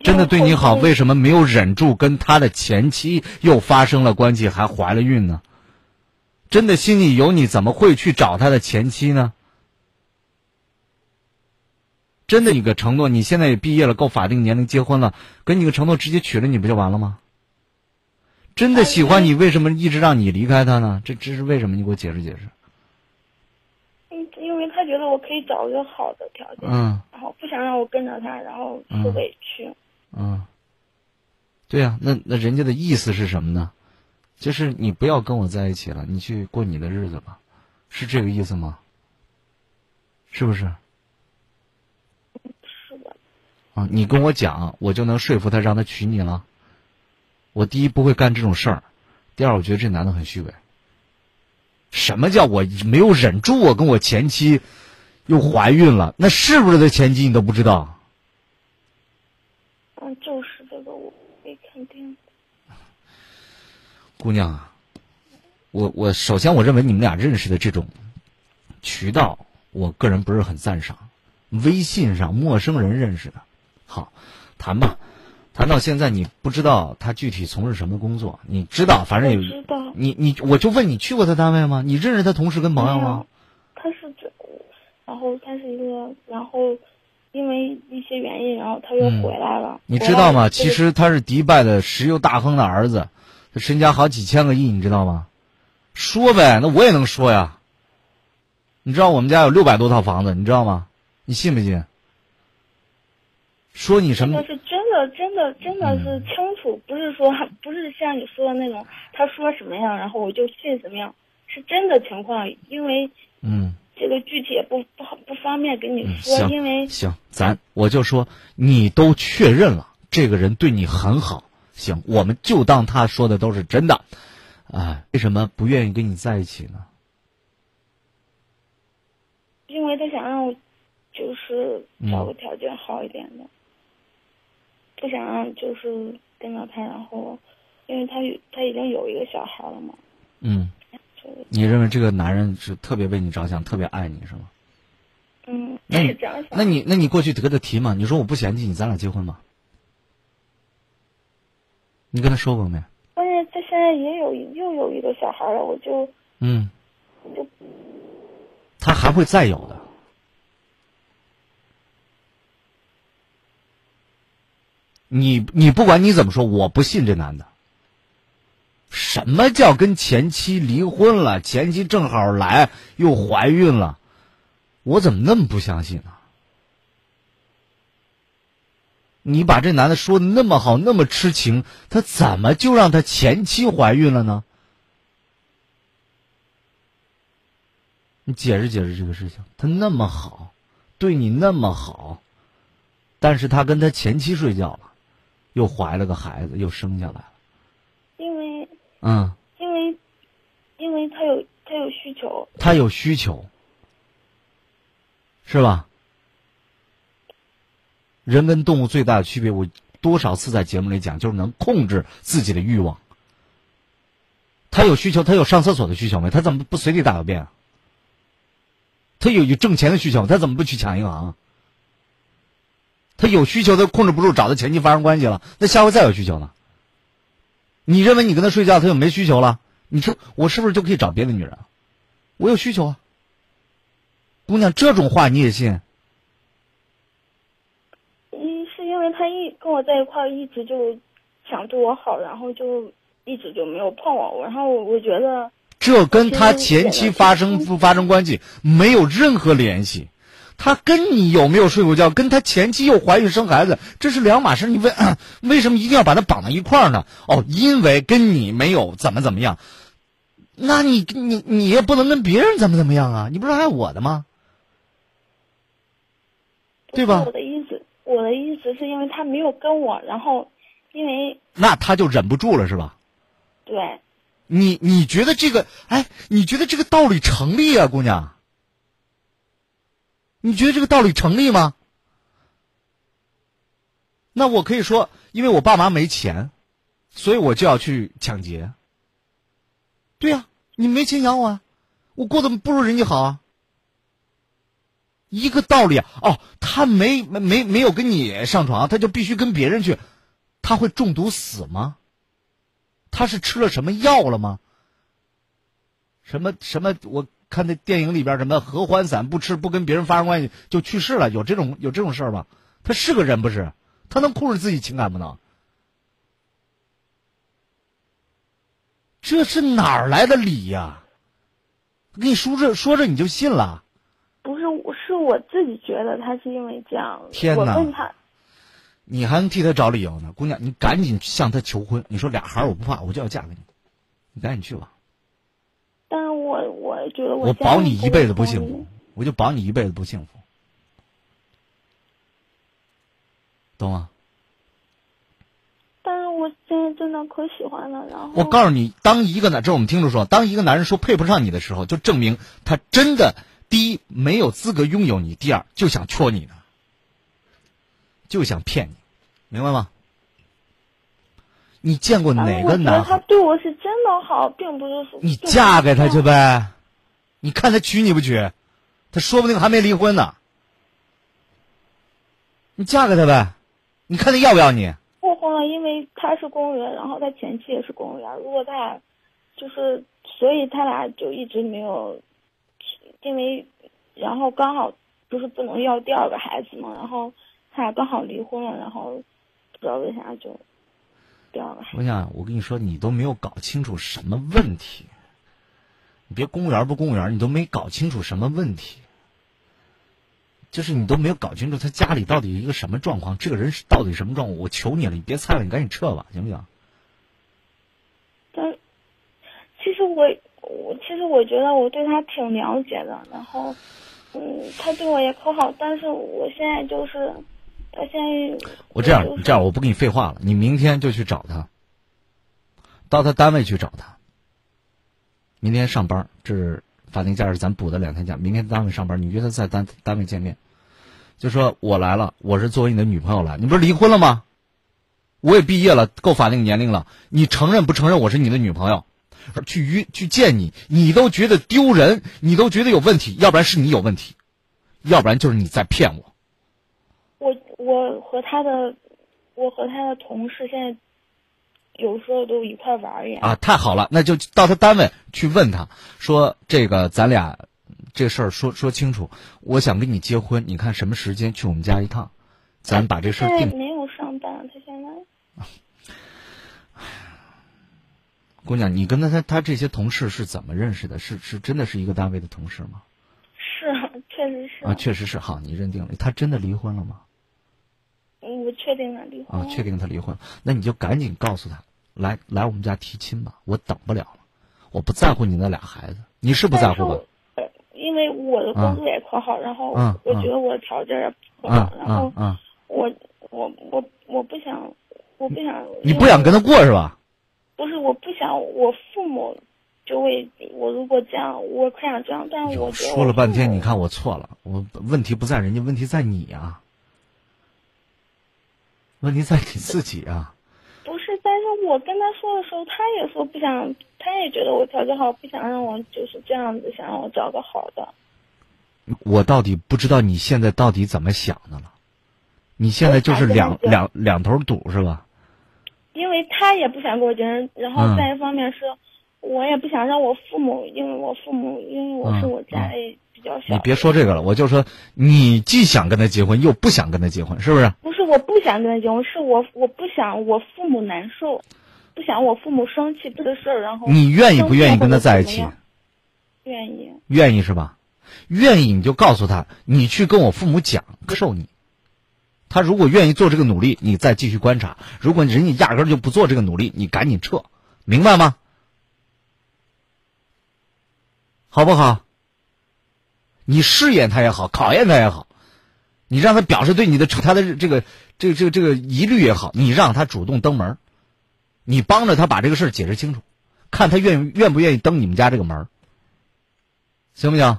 真的对你好，为什么没有忍住跟他的前妻又发生了关系，还怀了孕呢？真的心里有你，怎么会去找他的前妻呢？真的，你个承诺，你现在也毕业了，够法定年龄结婚了，给你个承诺，直接娶了你不就完了吗？真的喜欢你，为什么一直让你离开他呢？这这是为什么？你给我解释解释。觉得我可以找一个好的条件，嗯，然后不想让我跟着他，然后受委屈。嗯，对呀，那那人家的意思是什么呢？就是你不要跟我在一起了，你去过你的日子吧，是这个意思吗？是不是？是的。啊，你跟我讲，我就能说服他让他娶你了。我第一不会干这种事儿，第二我觉得这男的很虚伪。什么叫我没有忍住？我跟我前妻又怀孕了，那是不是他前妻你都不知道？嗯，就是这个，我肯定。姑娘啊，我我首先我认为你们俩认识的这种渠道，我个人不是很赞赏。微信上陌生人认识的，好谈吧。谈到现在，你不知道他具体从事什么工作？你知道，反正有。知道。你你，我就问你去过他单位吗？你认识他同事跟朋友吗？他是这，然后他是一个，然后因为一些原因，然后他又回来了。你知道吗？其实他是迪拜的石油大亨的儿子，他身家好几千个亿，你知道吗？说呗，那我也能说呀。你知道我们家有六百多套房子，你知道吗？你信不信？说你什么？那是真的，真的，真的是清楚，不是说不是像你说的那种，他说什么样，然后我就信什么样，是真的情况。因为嗯，这个具体也不不好不方便跟你说，因为行，咱我就说你都确认了，这个人对你很好，行，我们就当他说的都是真的。啊，为什么不愿意跟你在一起呢？因为他想让我，就是找个条件好一点的。不想让就是跟着他，然后，因为他他已经有一个小孩了嘛。嗯。你认为这个男人是特别为你着想，特别爱你是吗？嗯。那你那你那你过去得的提嘛？你说我不嫌弃你，咱俩结婚吧。你跟他说过没？关键他现在也有又有一个小孩了，我就。嗯。就。他还会再有的。你你不管你怎么说，我不信这男的。什么叫跟前妻离婚了？前妻正好来又怀孕了，我怎么那么不相信呢？你把这男的说的那么好，那么痴情，他怎么就让他前妻怀孕了呢？你解释解释这个事情。他那么好，对你那么好，但是他跟他前妻睡觉了。又怀了个孩子，又生下来了。因为嗯，因为因为他有他有需求，他有需求，是吧？人跟动物最大的区别，我多少次在节目里讲，就是能控制自己的欲望。他有需求，他有上厕所的需求没？他怎么不随地大小便啊？他有有挣钱的需求，他怎么不去抢银行？他有需求，他控制不住，找他前妻发生关系了。那下回再有需求呢？你认为你跟他睡觉，他就没需求了？你说我是不是就可以找别的女人？我有需求啊，姑娘，这种话你也信？一是因为他一跟我在一块儿，一直就想对我好，然后就一直就没有碰我。然后我觉得这跟他前妻发生不发生关系没有任何联系。他跟你有没有睡过觉？跟他前妻又怀孕生孩子，这是两码事。你为 为什么一定要把他绑在一块儿呢？哦，因为跟你没有怎么怎么样，那你你你也不能跟别人怎么怎么样啊？你不是爱我的吗？对吧？我的意思，我的意思是因为他没有跟我，然后因为那他就忍不住了，是吧？对。你你觉得这个？哎，你觉得这个道理成立啊，姑娘？你觉得这个道理成立吗？那我可以说，因为我爸妈没钱，所以我就要去抢劫。对呀，你没钱养我啊，我过得不如人家好啊。一个道理啊。哦，他没没没没有跟你上床，他就必须跟别人去，他会中毒死吗？他是吃了什么药了吗？什么什么我？看那电影里边什么合欢散不吃不跟别人发生关系就去世了，有这种有这种事儿吗？他是个人不是？他能控制自己情感不能？这是哪儿来的理呀？跟你说着说着你就信了？不是，是我自己觉得他是因为这样。天哪！我问他，你还能替他找理由呢？姑娘，你赶紧向他求婚。你说俩孩儿我不怕，我就要嫁给你，你赶紧去吧。但是我我觉得我保你一辈子不幸福，我就保你一辈子不幸福，懂吗？但是我现在真的可喜欢了，然后我告诉你，当一个男，这是我们听着说，当一个男人说配不上你的时候，就证明他真的第一没有资格拥有你，第二就想戳你呢，就想骗你，明白吗？你见过哪个男？他对我是真的好，并不是说你嫁给他去呗，你看他娶你不娶？他说不定还没离婚呢。你嫁给他呗，你看他要不要你？不婚了，因为他是公务员，然后他前妻也是公务员。如果他俩就是，所以他俩就一直没有，因为然后刚好就是不能要第二个孩子嘛，然后他俩刚好离婚了，然后不知道为啥就第二个孩子。我想，我跟你说，你都没有搞清楚什么问题。你别公务员不公务员，你都没搞清楚什么问题。就是你都没有搞清楚他家里到底一个什么状况，这个人是到底什么状况？我求你了，你别猜了，你赶紧撤吧，行不行？但其实我我其实我觉得我对他挺了解的，然后嗯，他对我也可好，但是我现在就是他现在我这样这样，我不跟你废话了，你明天就去找他，到他单位去找他。明天上班，这是。法定假日咱补的两天假，明天单位上班，你约他在单单位见面，就说我来了，我是作为你的女朋友来，你不是离婚了吗？我也毕业了，够法定年龄了，你承认不承认我是你的女朋友？去约去见你，你都觉得丢人，你都觉得有问题，要不然是你有问题，要不然就是你在骗我。我我和他的，我和他的同事现在。有时候都一块玩呀！啊，太好了，那就到他单位去问他，说这个咱俩这事儿说说清楚。我想跟你结婚，你看什么时间去我们家一趟，咱把这事儿定。没有上班，他现在。姑娘，你跟他他他这些同事是怎么认识的？是是真的是一个单位的同事吗？是，确实是。啊，确实是。好，你认定了，他真的离婚了吗？嗯，我确定了离婚。啊，确定他离婚，那你就赶紧告诉他。来来我们家提亲吧，我等不了了，我不在乎你那俩孩子，你是不在乎吧？因为我的工作也可好，然后我觉得我的条件也不好，然后我我我我不想，我不想。你不想跟他过是吧？不是，我不想我父母就会我如果这样，我可想这样，但是我说了半天，你看我错了，我问题不在人家，问题在你啊，问题在你自己啊。我跟他说的时候，他也说不想，他也觉得我条件好，不想让我就是这样子，想让我找个好的。我到底不知道你现在到底怎么想的了？你现在就是两两两头堵是吧？因为他也不想跟我结婚，然后再一方面是，我也不想让我父母，因为我父母，因为我是我家里比较小。你别说这个了，我就说你既想跟他结婚，又不想跟他结婚，是不是？不是我不想跟他结婚，是我我不想我父母难受，不想我父母生气这个事儿，然后你愿意不愿意跟他在一起？愿意。愿意是吧？愿意你就告诉他，你去跟我父母讲，受你。他如果愿意做这个努力，你再继续观察；如果人家压根就不做这个努力，你赶紧撤，明白吗？好不好？你试验他也好，考验他也好。你让他表示对你的他的这个这个这个这个疑虑也好，你让他主动登门，你帮着他把这个事儿解释清楚，看他愿愿不愿意登你们家这个门，行不行？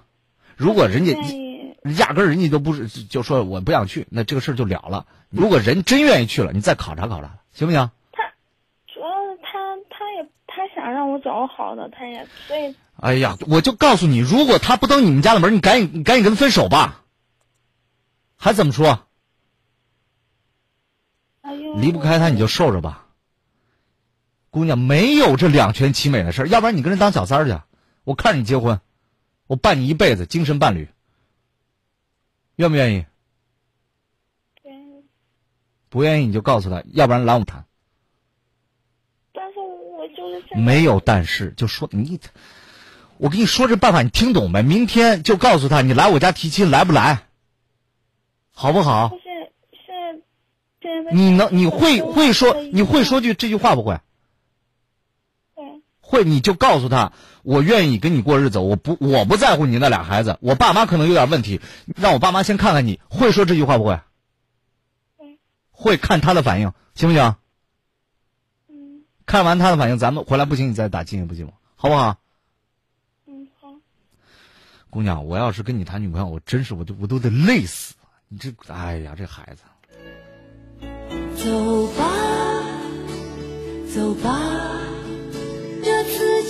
如果人家压根儿人家都不是就说我不想去，那这个事儿就了了。如果人真愿意去了，你再考察考察，行不行？他主要是他他也他想让我找个好的，他也所以。哎呀，我就告诉你，如果他不登你们家的门，你赶紧你赶紧跟他分手吧。还怎么说？离不开他你就受着吧，姑娘，没有这两全其美的事儿要不然你跟人当小三儿去，我看着你结婚，我伴你一辈子，精神伴侣，愿不愿意？愿意。不愿意你就告诉他，要不然来我们谈。但是我就就是没有但是，就说你，我跟你说这办法，你听懂没？明天就告诉他你来我家提亲，来不来？好不好？现在现在现在你能你会会说你会说句这句话不会？会你就告诉他，我愿意跟你过日子，我不我不在乎你那俩孩子，我爸妈可能有点问题，让我爸妈先看看你会说这句话不会？会看他的反应，行不行？嗯。看完他的反应，咱们回来不行，你再打进一步寂寞，好不好？嗯，好。姑娘，我要是跟你谈女朋友，我真是我都我都得累死。你这，哎呀，这孩子。走吧，走吧，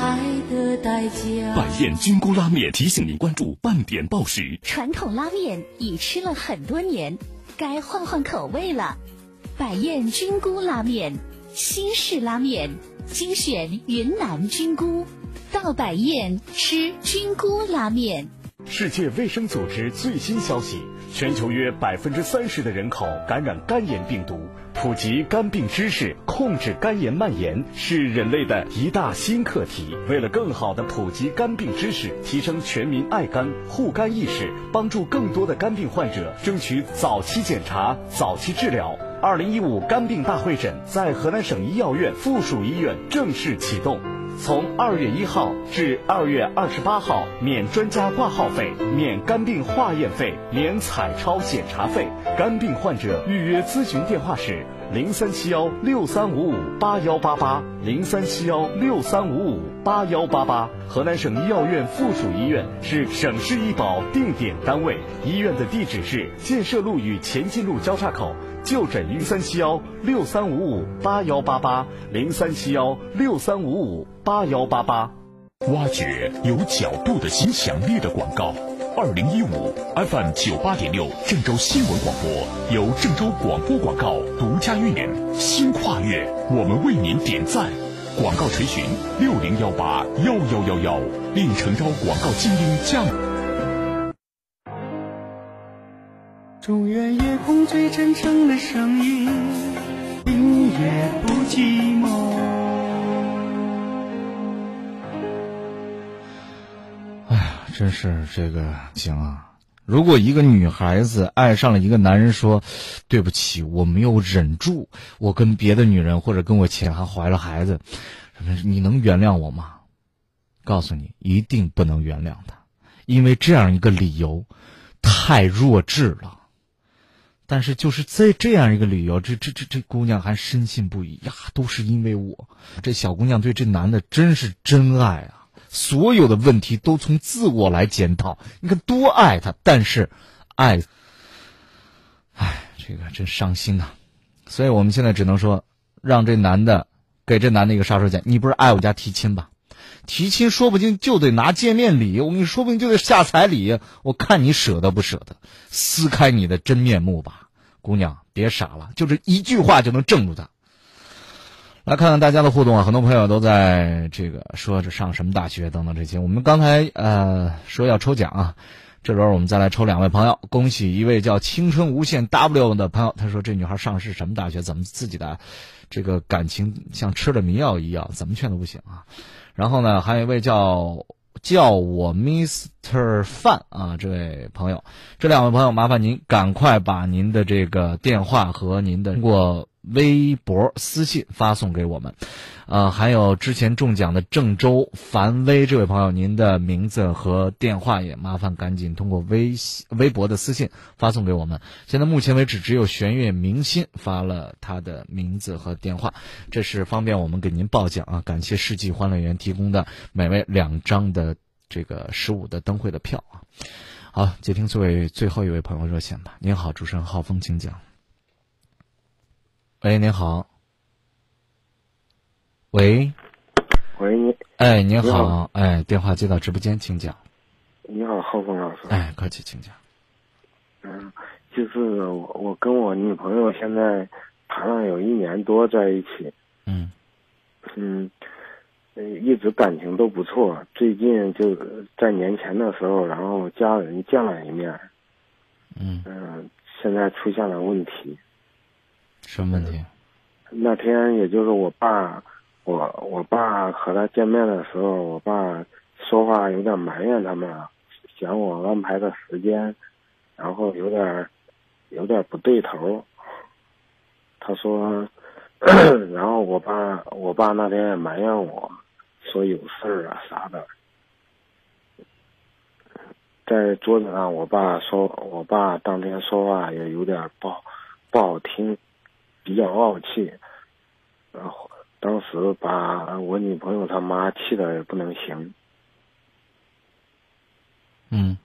爱的代价。百宴菌菇拉面提醒您关注半点报时。传统拉面已吃了很多年，该换换口味了。百宴菌菇拉面，新式拉面，精选云南菌菇，到百宴吃菌菇拉面。世界卫生组织最新消息：全球约百分之三十的人口感染肝炎病毒。普及肝病知识，控制肝炎蔓延，是人类的一大新课题。为了更好的普及肝病知识，提升全民爱肝护肝意识，帮助更多的肝病患者争取早期检查、早期治疗。二零一五肝病大会诊在河南省医药院附属医院正式启动。从二月一号至二月二十八号，免专家挂号费，免肝病化验费，免彩超检查费。肝病患者预约咨询电话时零三七幺六三五五八幺八八，零三七幺六三五五八幺八八。河南省医药院附属医院是省市医保定点单位，医院的地址是建设路与前进路交叉口。就诊零三七幺六三五五八幺八八零三七幺六三五五八幺八八，挖掘有角度的新响丽的广告。二零一五 FM 九八点六郑州新闻广播由郑州广播广告独家运营，新跨越，我们为您点赞。广告垂询六零幺八幺幺幺幺，令诚招广告精英加。中原夜空最真诚的声音，今夜不寂寞。真是这个行啊！如果一个女孩子爱上了一个男人，说：“对不起，我没有忍住，我跟别的女人或者跟我前还怀了孩子，你能原谅我吗？”告诉你，一定不能原谅他，因为这样一个理由太弱智了。但是就是这这样一个理由，这这这这姑娘还深信不疑呀，都是因为我。这小姑娘对这男的真是真爱啊，所有的问题都从自我来检讨。你看多爱他，但是爱，唉，这个真伤心呐。所以我们现在只能说，让这男的给这男的一个杀手锏。你不是爱我家提亲吧？提亲说不定就得拿见面礼，我跟你说不定就得下彩礼，我看你舍得不舍得，撕开你的真面目吧，姑娘，别傻了，就这一句话就能镇住他。来看看大家的互动啊，很多朋友都在这个说这上什么大学等等这些。我们刚才呃说要抽奖啊，这轮我们再来抽两位朋友，恭喜一位叫青春无限 W 的朋友，他说这女孩上的是什么大学？怎么自己的这个感情像吃了迷药一样，怎么劝都不行啊？然后呢，还有一位叫叫我 Mr. 范啊，这位朋友，这两位朋友，麻烦您赶快把您的这个电话和您的通过。微博私信发送给我们，呃，还有之前中奖的郑州樊威这位朋友，您的名字和电话也麻烦赶紧通过微信、微博的私信发送给我们。现在目前为止，只有玄月明星发了他的名字和电话，这是方便我们给您报奖啊！感谢世纪欢乐园提供的每位两张的这个十五的灯会的票啊！好，接听最位最后一位朋友热线吧。您好，主持人浩峰，请讲。喂，您好。喂，喂，你。哎，您好，哎，电话接到直播间，请讲。你好，浩峰老师。哎，客气，请讲。嗯，就是我，我跟我女朋友现在谈了有一年多在一起。嗯。嗯，一直感情都不错。最近就在年前的时候，然后家人见了一面。嗯。嗯，现在出现了问题。什么问题？那天也就是我爸，我我爸和他见面的时候，我爸说话有点埋怨他们。嫌我安排的时间，然后有点有点不对头。他说，然后我爸我爸那天也埋怨我，说有事儿啊啥的。在桌子上，我爸说，我爸当天说话也有点不好不好听，比较傲气。然后当时把我女朋友他妈气的也不能行。嗯，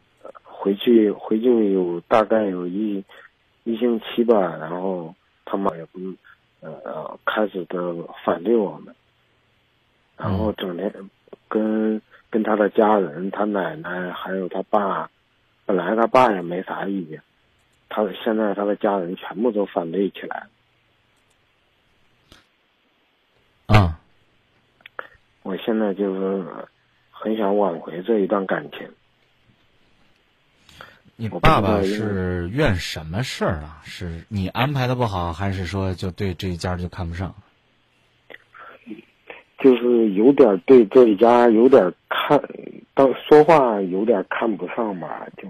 回去回去有大概有一一星期吧，然后他妈也不呃开始的反对我们，然后整天跟跟他的家人，他奶奶还有他爸，本来他爸也没啥意见，他现在他的家人全部都反对起来啊，我现在就是很想挽回这一段感情。你爸爸是怨什么事儿啊？是你安排的不好，还是说就对这一家就看不上？就是有点对这一家有点看，当说话有点看不上吧，就。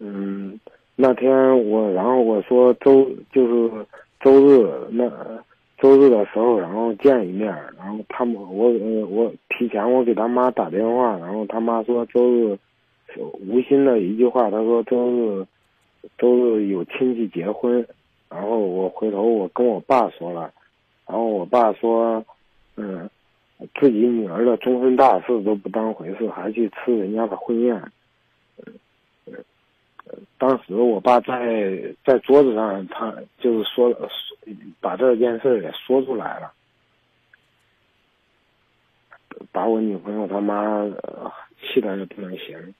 嗯，那天我然后我说周就是周日那周日的时候，然后见一面，然后他们我我提前我给他妈打电话，然后他妈说周日。无心的一句话，他说周日，周日有亲戚结婚，然后我回头我跟我爸说了，然后我爸说，嗯，自己女儿的终身大事都不当回事，还去吃人家的婚宴，当时我爸在在桌子上，他就是说，把这件事也说出来了，把我女朋友他妈气的也不能行。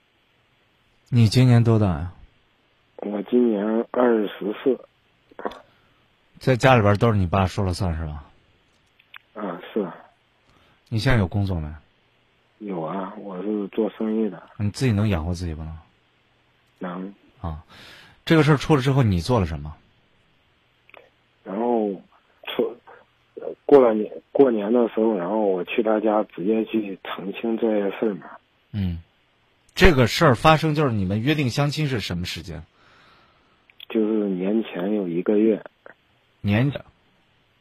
你今年多大呀？我今年二十四。在家里边都是你爸说了算是吧？啊，是。你现在有工作没？有啊，我是做生意的。你自己能养活自己不能？能。啊，这个事儿出了之后，你做了什么？然后出过了年过年的时候，然后我去他家直接去澄清这些事嘛。嗯。这个事儿发生就是你们约定相亲是什么时间？就是年前有一个月。年的。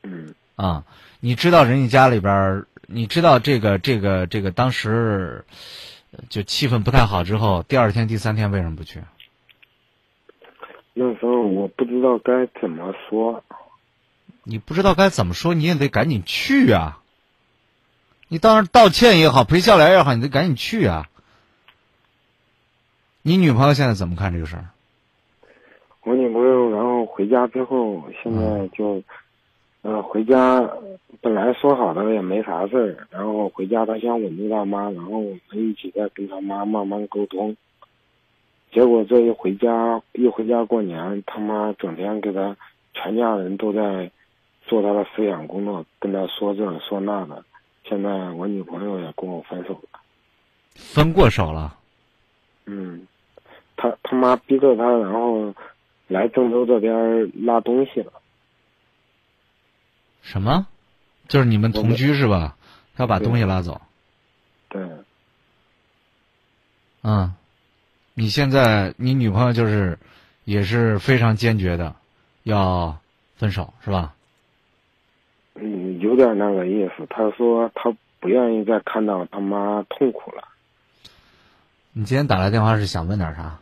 嗯。啊，你知道人家家里边儿，你知道这个这个这个当时就气氛不太好之后，第二天第三天为什么不去？那时候我不知道该怎么说。你不知道该怎么说，你也得赶紧去啊！你当然道歉也好，赔笑脸也好，你得赶紧去啊！你女朋友现在怎么看这个事儿？我女朋友，然后回家之后，现在就，呃，回家本来说好的也没啥事儿，然后回家她想稳住他妈，然后我们一起再跟她妈慢慢沟通。结果这一回家，一回家过年，他妈整天给他全家人都在做他的思想工作，跟他说这说那的。现在我女朋友也跟我分手了，分过手了。嗯。他他妈逼着他，然后来郑州这边拉东西了。什么？就是你们同居是吧？他要把东西拉走。对。嗯，你现在你女朋友就是也是非常坚决的要分手是吧？嗯，有点那个意思。她说她不愿意再看到他妈痛苦了。你今天打来电话是想问点啥？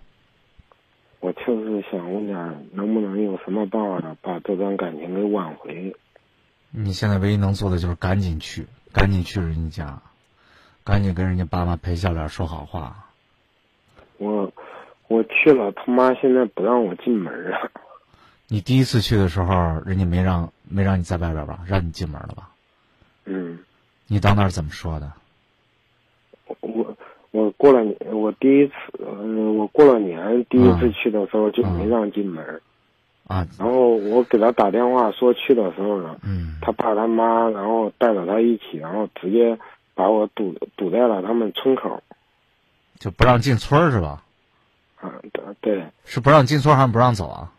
我就是想问点，能不能有什么办法把这段感情给挽回？你现在唯一能做的就是赶紧去，赶紧去人家，赶紧跟人家爸妈赔笑脸说好话。我我去了，他妈现在不让我进门啊。你第一次去的时候，人家没让没让你在外边吧？让你进门了吧？嗯。你到那儿怎么说的？我我过了年，我第一次，嗯，我过了年第一次去的时候就没让进门。啊。然后我给他打电话说去的时候呢，嗯，他爸他妈然后带着他一起，然后直接把我堵堵在了他们村口，就不让进村是吧？啊，对。是不让进村还是不让走啊？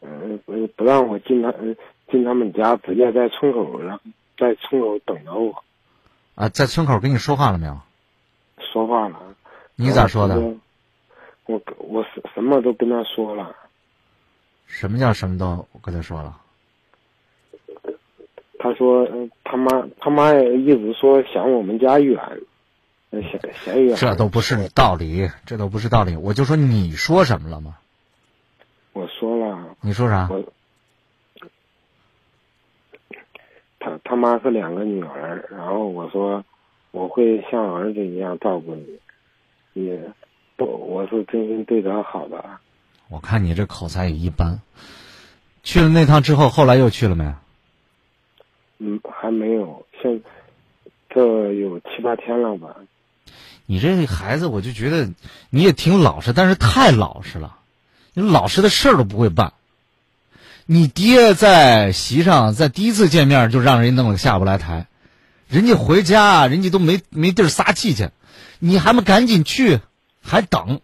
嗯，不让我进他进他们家，直接在村口，然后在村口等着我。啊，在村口跟你说话了没有？说话了。你咋说的？我我什什么都跟他说了。什么叫什么都跟他说了？他说他妈他妈一直说想我们家远。这都不是道理，这都不是道理。我就说你说什么了吗？我说了。你说啥？我他他妈是两个女儿，然后我说我会像儿子一样照顾你，也不我是真心对他好的。我看你这口才也一般。去了那趟之后，后来又去了没？嗯，还没有，现这有七八天了吧。你这孩子，我就觉得你也挺老实，但是太老实了。你老实的事儿都不会办。你爹在席上，在第一次见面就让人弄得下不来台，人家回家，人家都没没地儿撒气去，你还不赶紧去，还等，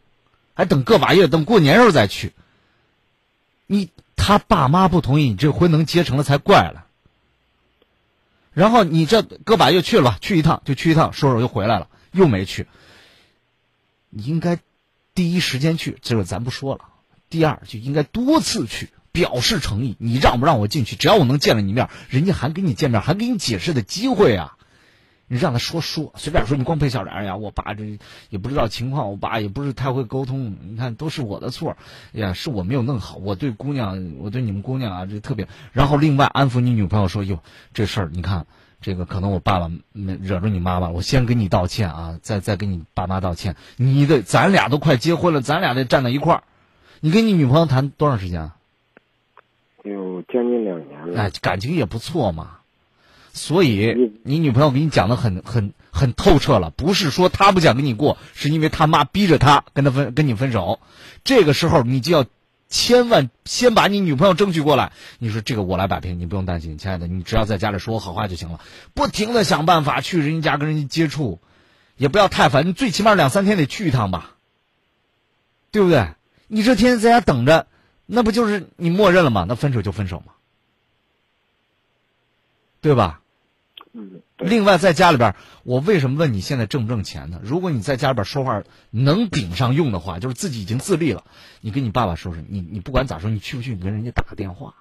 还等个把月，等过年时候再去。你他爸妈不同意，你这婚能结成了才怪了。然后你这个把月去了吧，去一趟就去一趟，说说又回来了，又没去。你应该第一时间去，这个咱不说了。第二就应该多次去。表示诚意，你让不让我进去？只要我能见了你面，人家还跟你见面，还给你解释的机会啊！你让他说说，随便说，你光赔笑脸呀！我爸这也不知道情况，我爸也不是太会沟通，你看都是我的错，哎呀，是我没有弄好。我对姑娘，我对你们姑娘啊，这特别。然后另外安抚你女朋友说：“哟，这事儿你看，这个可能我爸爸惹着你妈妈，我先跟你道歉啊，再再跟你爸妈道歉。你的，咱俩都快结婚了，咱俩得站在一块儿。你跟你女朋友谈多长时间啊？”有将近两年了，哎，感情也不错嘛，所以你女朋友给你讲的很很很透彻了，不是说她不想跟你过，是因为他妈逼着她跟她分跟你分手，这个时候你就要千万先把你女朋友争取过来，你说这个我来摆平，你不用担心，亲爱的，你只要在家里说我好话就行了，不停的想办法去人家跟人家接触，也不要太烦，你最起码两三天得去一趟吧，对不对？你这天天在家等着。那不就是你默认了吗？那分手就分手嘛，对吧？嗯。另外，在家里边，我为什么问你现在挣不挣钱呢？如果你在家里边说话能顶上用的话，就是自己已经自立了，你跟你爸爸说说，你你不管咋说，你去不去？你跟人家打个电话，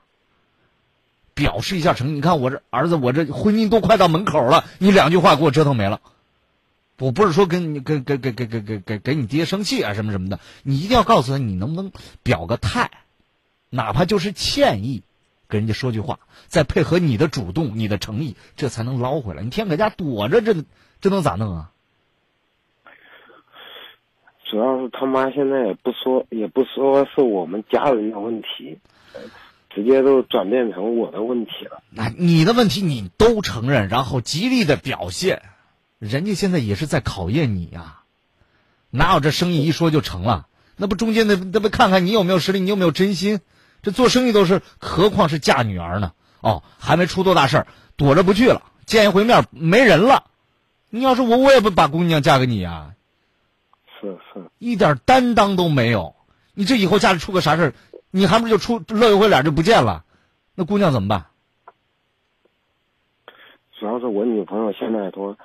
表示一下诚意。你看我这儿子，我这婚姻都快到门口了，你两句话给我折腾没了。我不是说跟你跟跟跟跟跟跟你爹生气啊什么什么的，你一定要告诉他，你能不能表个态。哪怕就是歉意，跟人家说句话，再配合你的主动、你的诚意，这才能捞回来。你天天搁家躲着，这这能咋弄啊？主要是他妈现在也不说，也不说是我们家人的问题，直接都转变成我的问题了。那你的问题你都承认，然后极力的表现，人家现在也是在考验你呀。哪有这生意一说就成了？那不中间那那不看看你有没有实力，你有没有真心？这做生意都是，何况是嫁女儿呢？哦，还没出多大事儿，躲着不去了，见一回面没人了。你要是我，我也不把姑娘嫁给你啊。是是，一点担当都没有。你这以后家里出个啥事儿，你还不是就出露一回脸就不见了？那姑娘怎么办？主要是我女朋友现在都，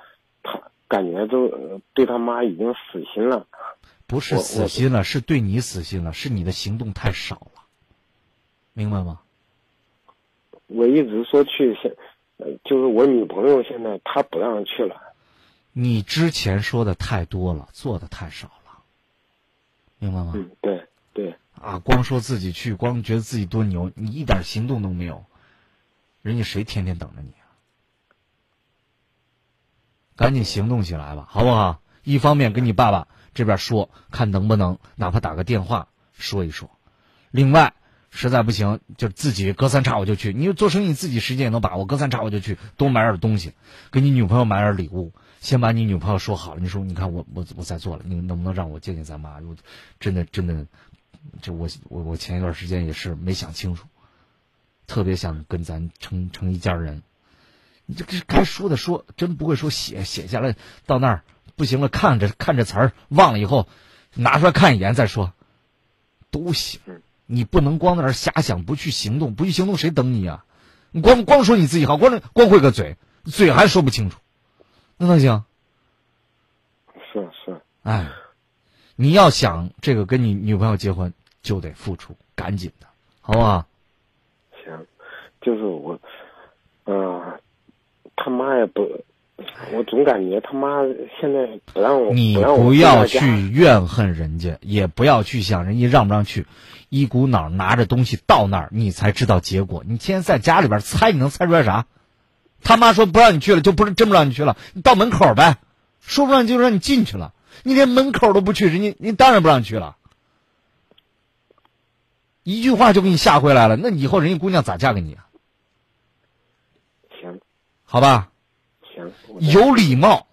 她感觉都对她妈已经死心了。不是死心了，是对你死心了，是你的行动太少了。明白吗？我一直说去，现，就是我女朋友现在她不让去了。你之前说的太多了，做的太少了，明白吗？嗯，对对。啊，光说自己去，光觉得自己多牛，你一点行动都没有，人家谁天天等着你啊？赶紧行动起来吧，好不好？一方面跟你爸爸这边说，看能不能哪怕打个电话说一说，另外。实在不行就自己隔三差五就去。你做生意自己时间也能把握，隔三差五就去多买点东西，给你女朋友买点礼物。先把你女朋友说好了，你说你看我我我在做了，你能不能让我见见咱妈？我真的真的，就我我我前一段时间也是没想清楚，特别想跟咱成成一家人。你这个该说的说，真不会说写写下来，到那儿不行了，看着看着词儿忘了以后，拿出来看一眼再说，都行。你不能光在那儿瞎想，不去行动，不去行动谁等你啊？你光光说你自己好，光光会个嘴，嘴还说不清楚。那能行？是是，哎，你要想这个跟你女朋友结婚，就得付出，赶紧的，好不好？行，就是我，呃，他妈也不，我总感觉他妈现在不让我，你不要去怨恨人家，也不要去想人家让不让去，一股脑拿着东西到那儿，你才知道结果。你天天在家里边猜，你能猜出来啥？他妈说不让你去了，就不是真不让你去了。你到门口呗，说不让就让你进去了。你连门口都不去，人家你当然不让你去了。一句话就给你吓回来了，那以后人家姑娘咋嫁给你啊？行，好吧。行，有礼貌，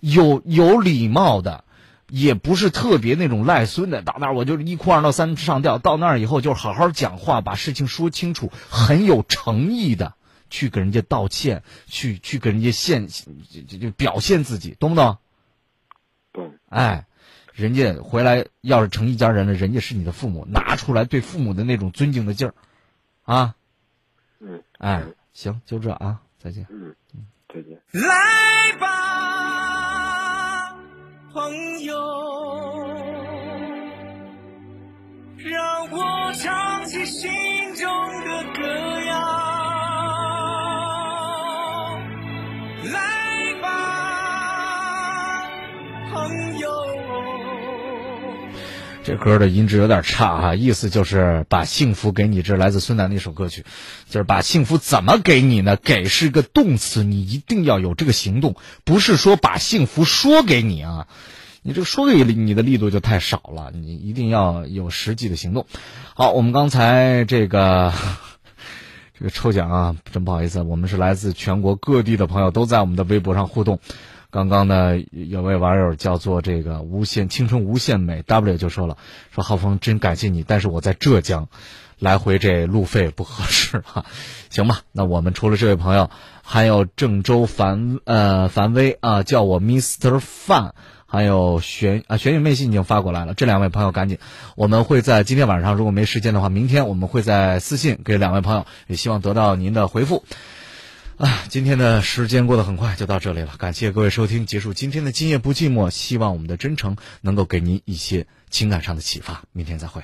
有有礼貌的，也不是特别那种赖孙的。到那儿我就一哭二闹三上吊。到那儿以后就好好讲话，把事情说清楚，很有诚意的。去给人家道歉，去去给人家现就就表现自己，懂不懂？懂。哎，人家回来要是成一家人了，人家是你的父母，拿出来对父母的那种尊敬的劲儿，啊。嗯。哎，行，就这啊，再见。嗯再见。来吧，朋友，让我唱起心中的歌这歌的音质有点差哈，意思就是把幸福给你。这来自孙楠的一首歌曲，就是把幸福怎么给你呢？给是个动词，你一定要有这个行动，不是说把幸福说给你啊。你这个说给你的力度就太少了，你一定要有实际的行动。好，我们刚才这个。这个抽奖啊，真不好意思，我们是来自全国各地的朋友，都在我们的微博上互动。刚刚呢，有位网友叫做这个无限青春无限美 W 就说了，说浩峰真感谢你，但是我在浙江，来回这路费不合适啊。行吧，那我们除了这位朋友，还有郑州樊呃樊威啊，叫我 Mr. Fan。还有玄啊，玄宇妹信已经发过来了。这两位朋友赶紧，我们会在今天晚上，如果没时间的话，明天我们会在私信给两位朋友，也希望得到您的回复。啊，今天的时间过得很快，就到这里了。感谢各位收听，结束今天的今夜不寂寞。希望我们的真诚能够给您一些情感上的启发。明天再会。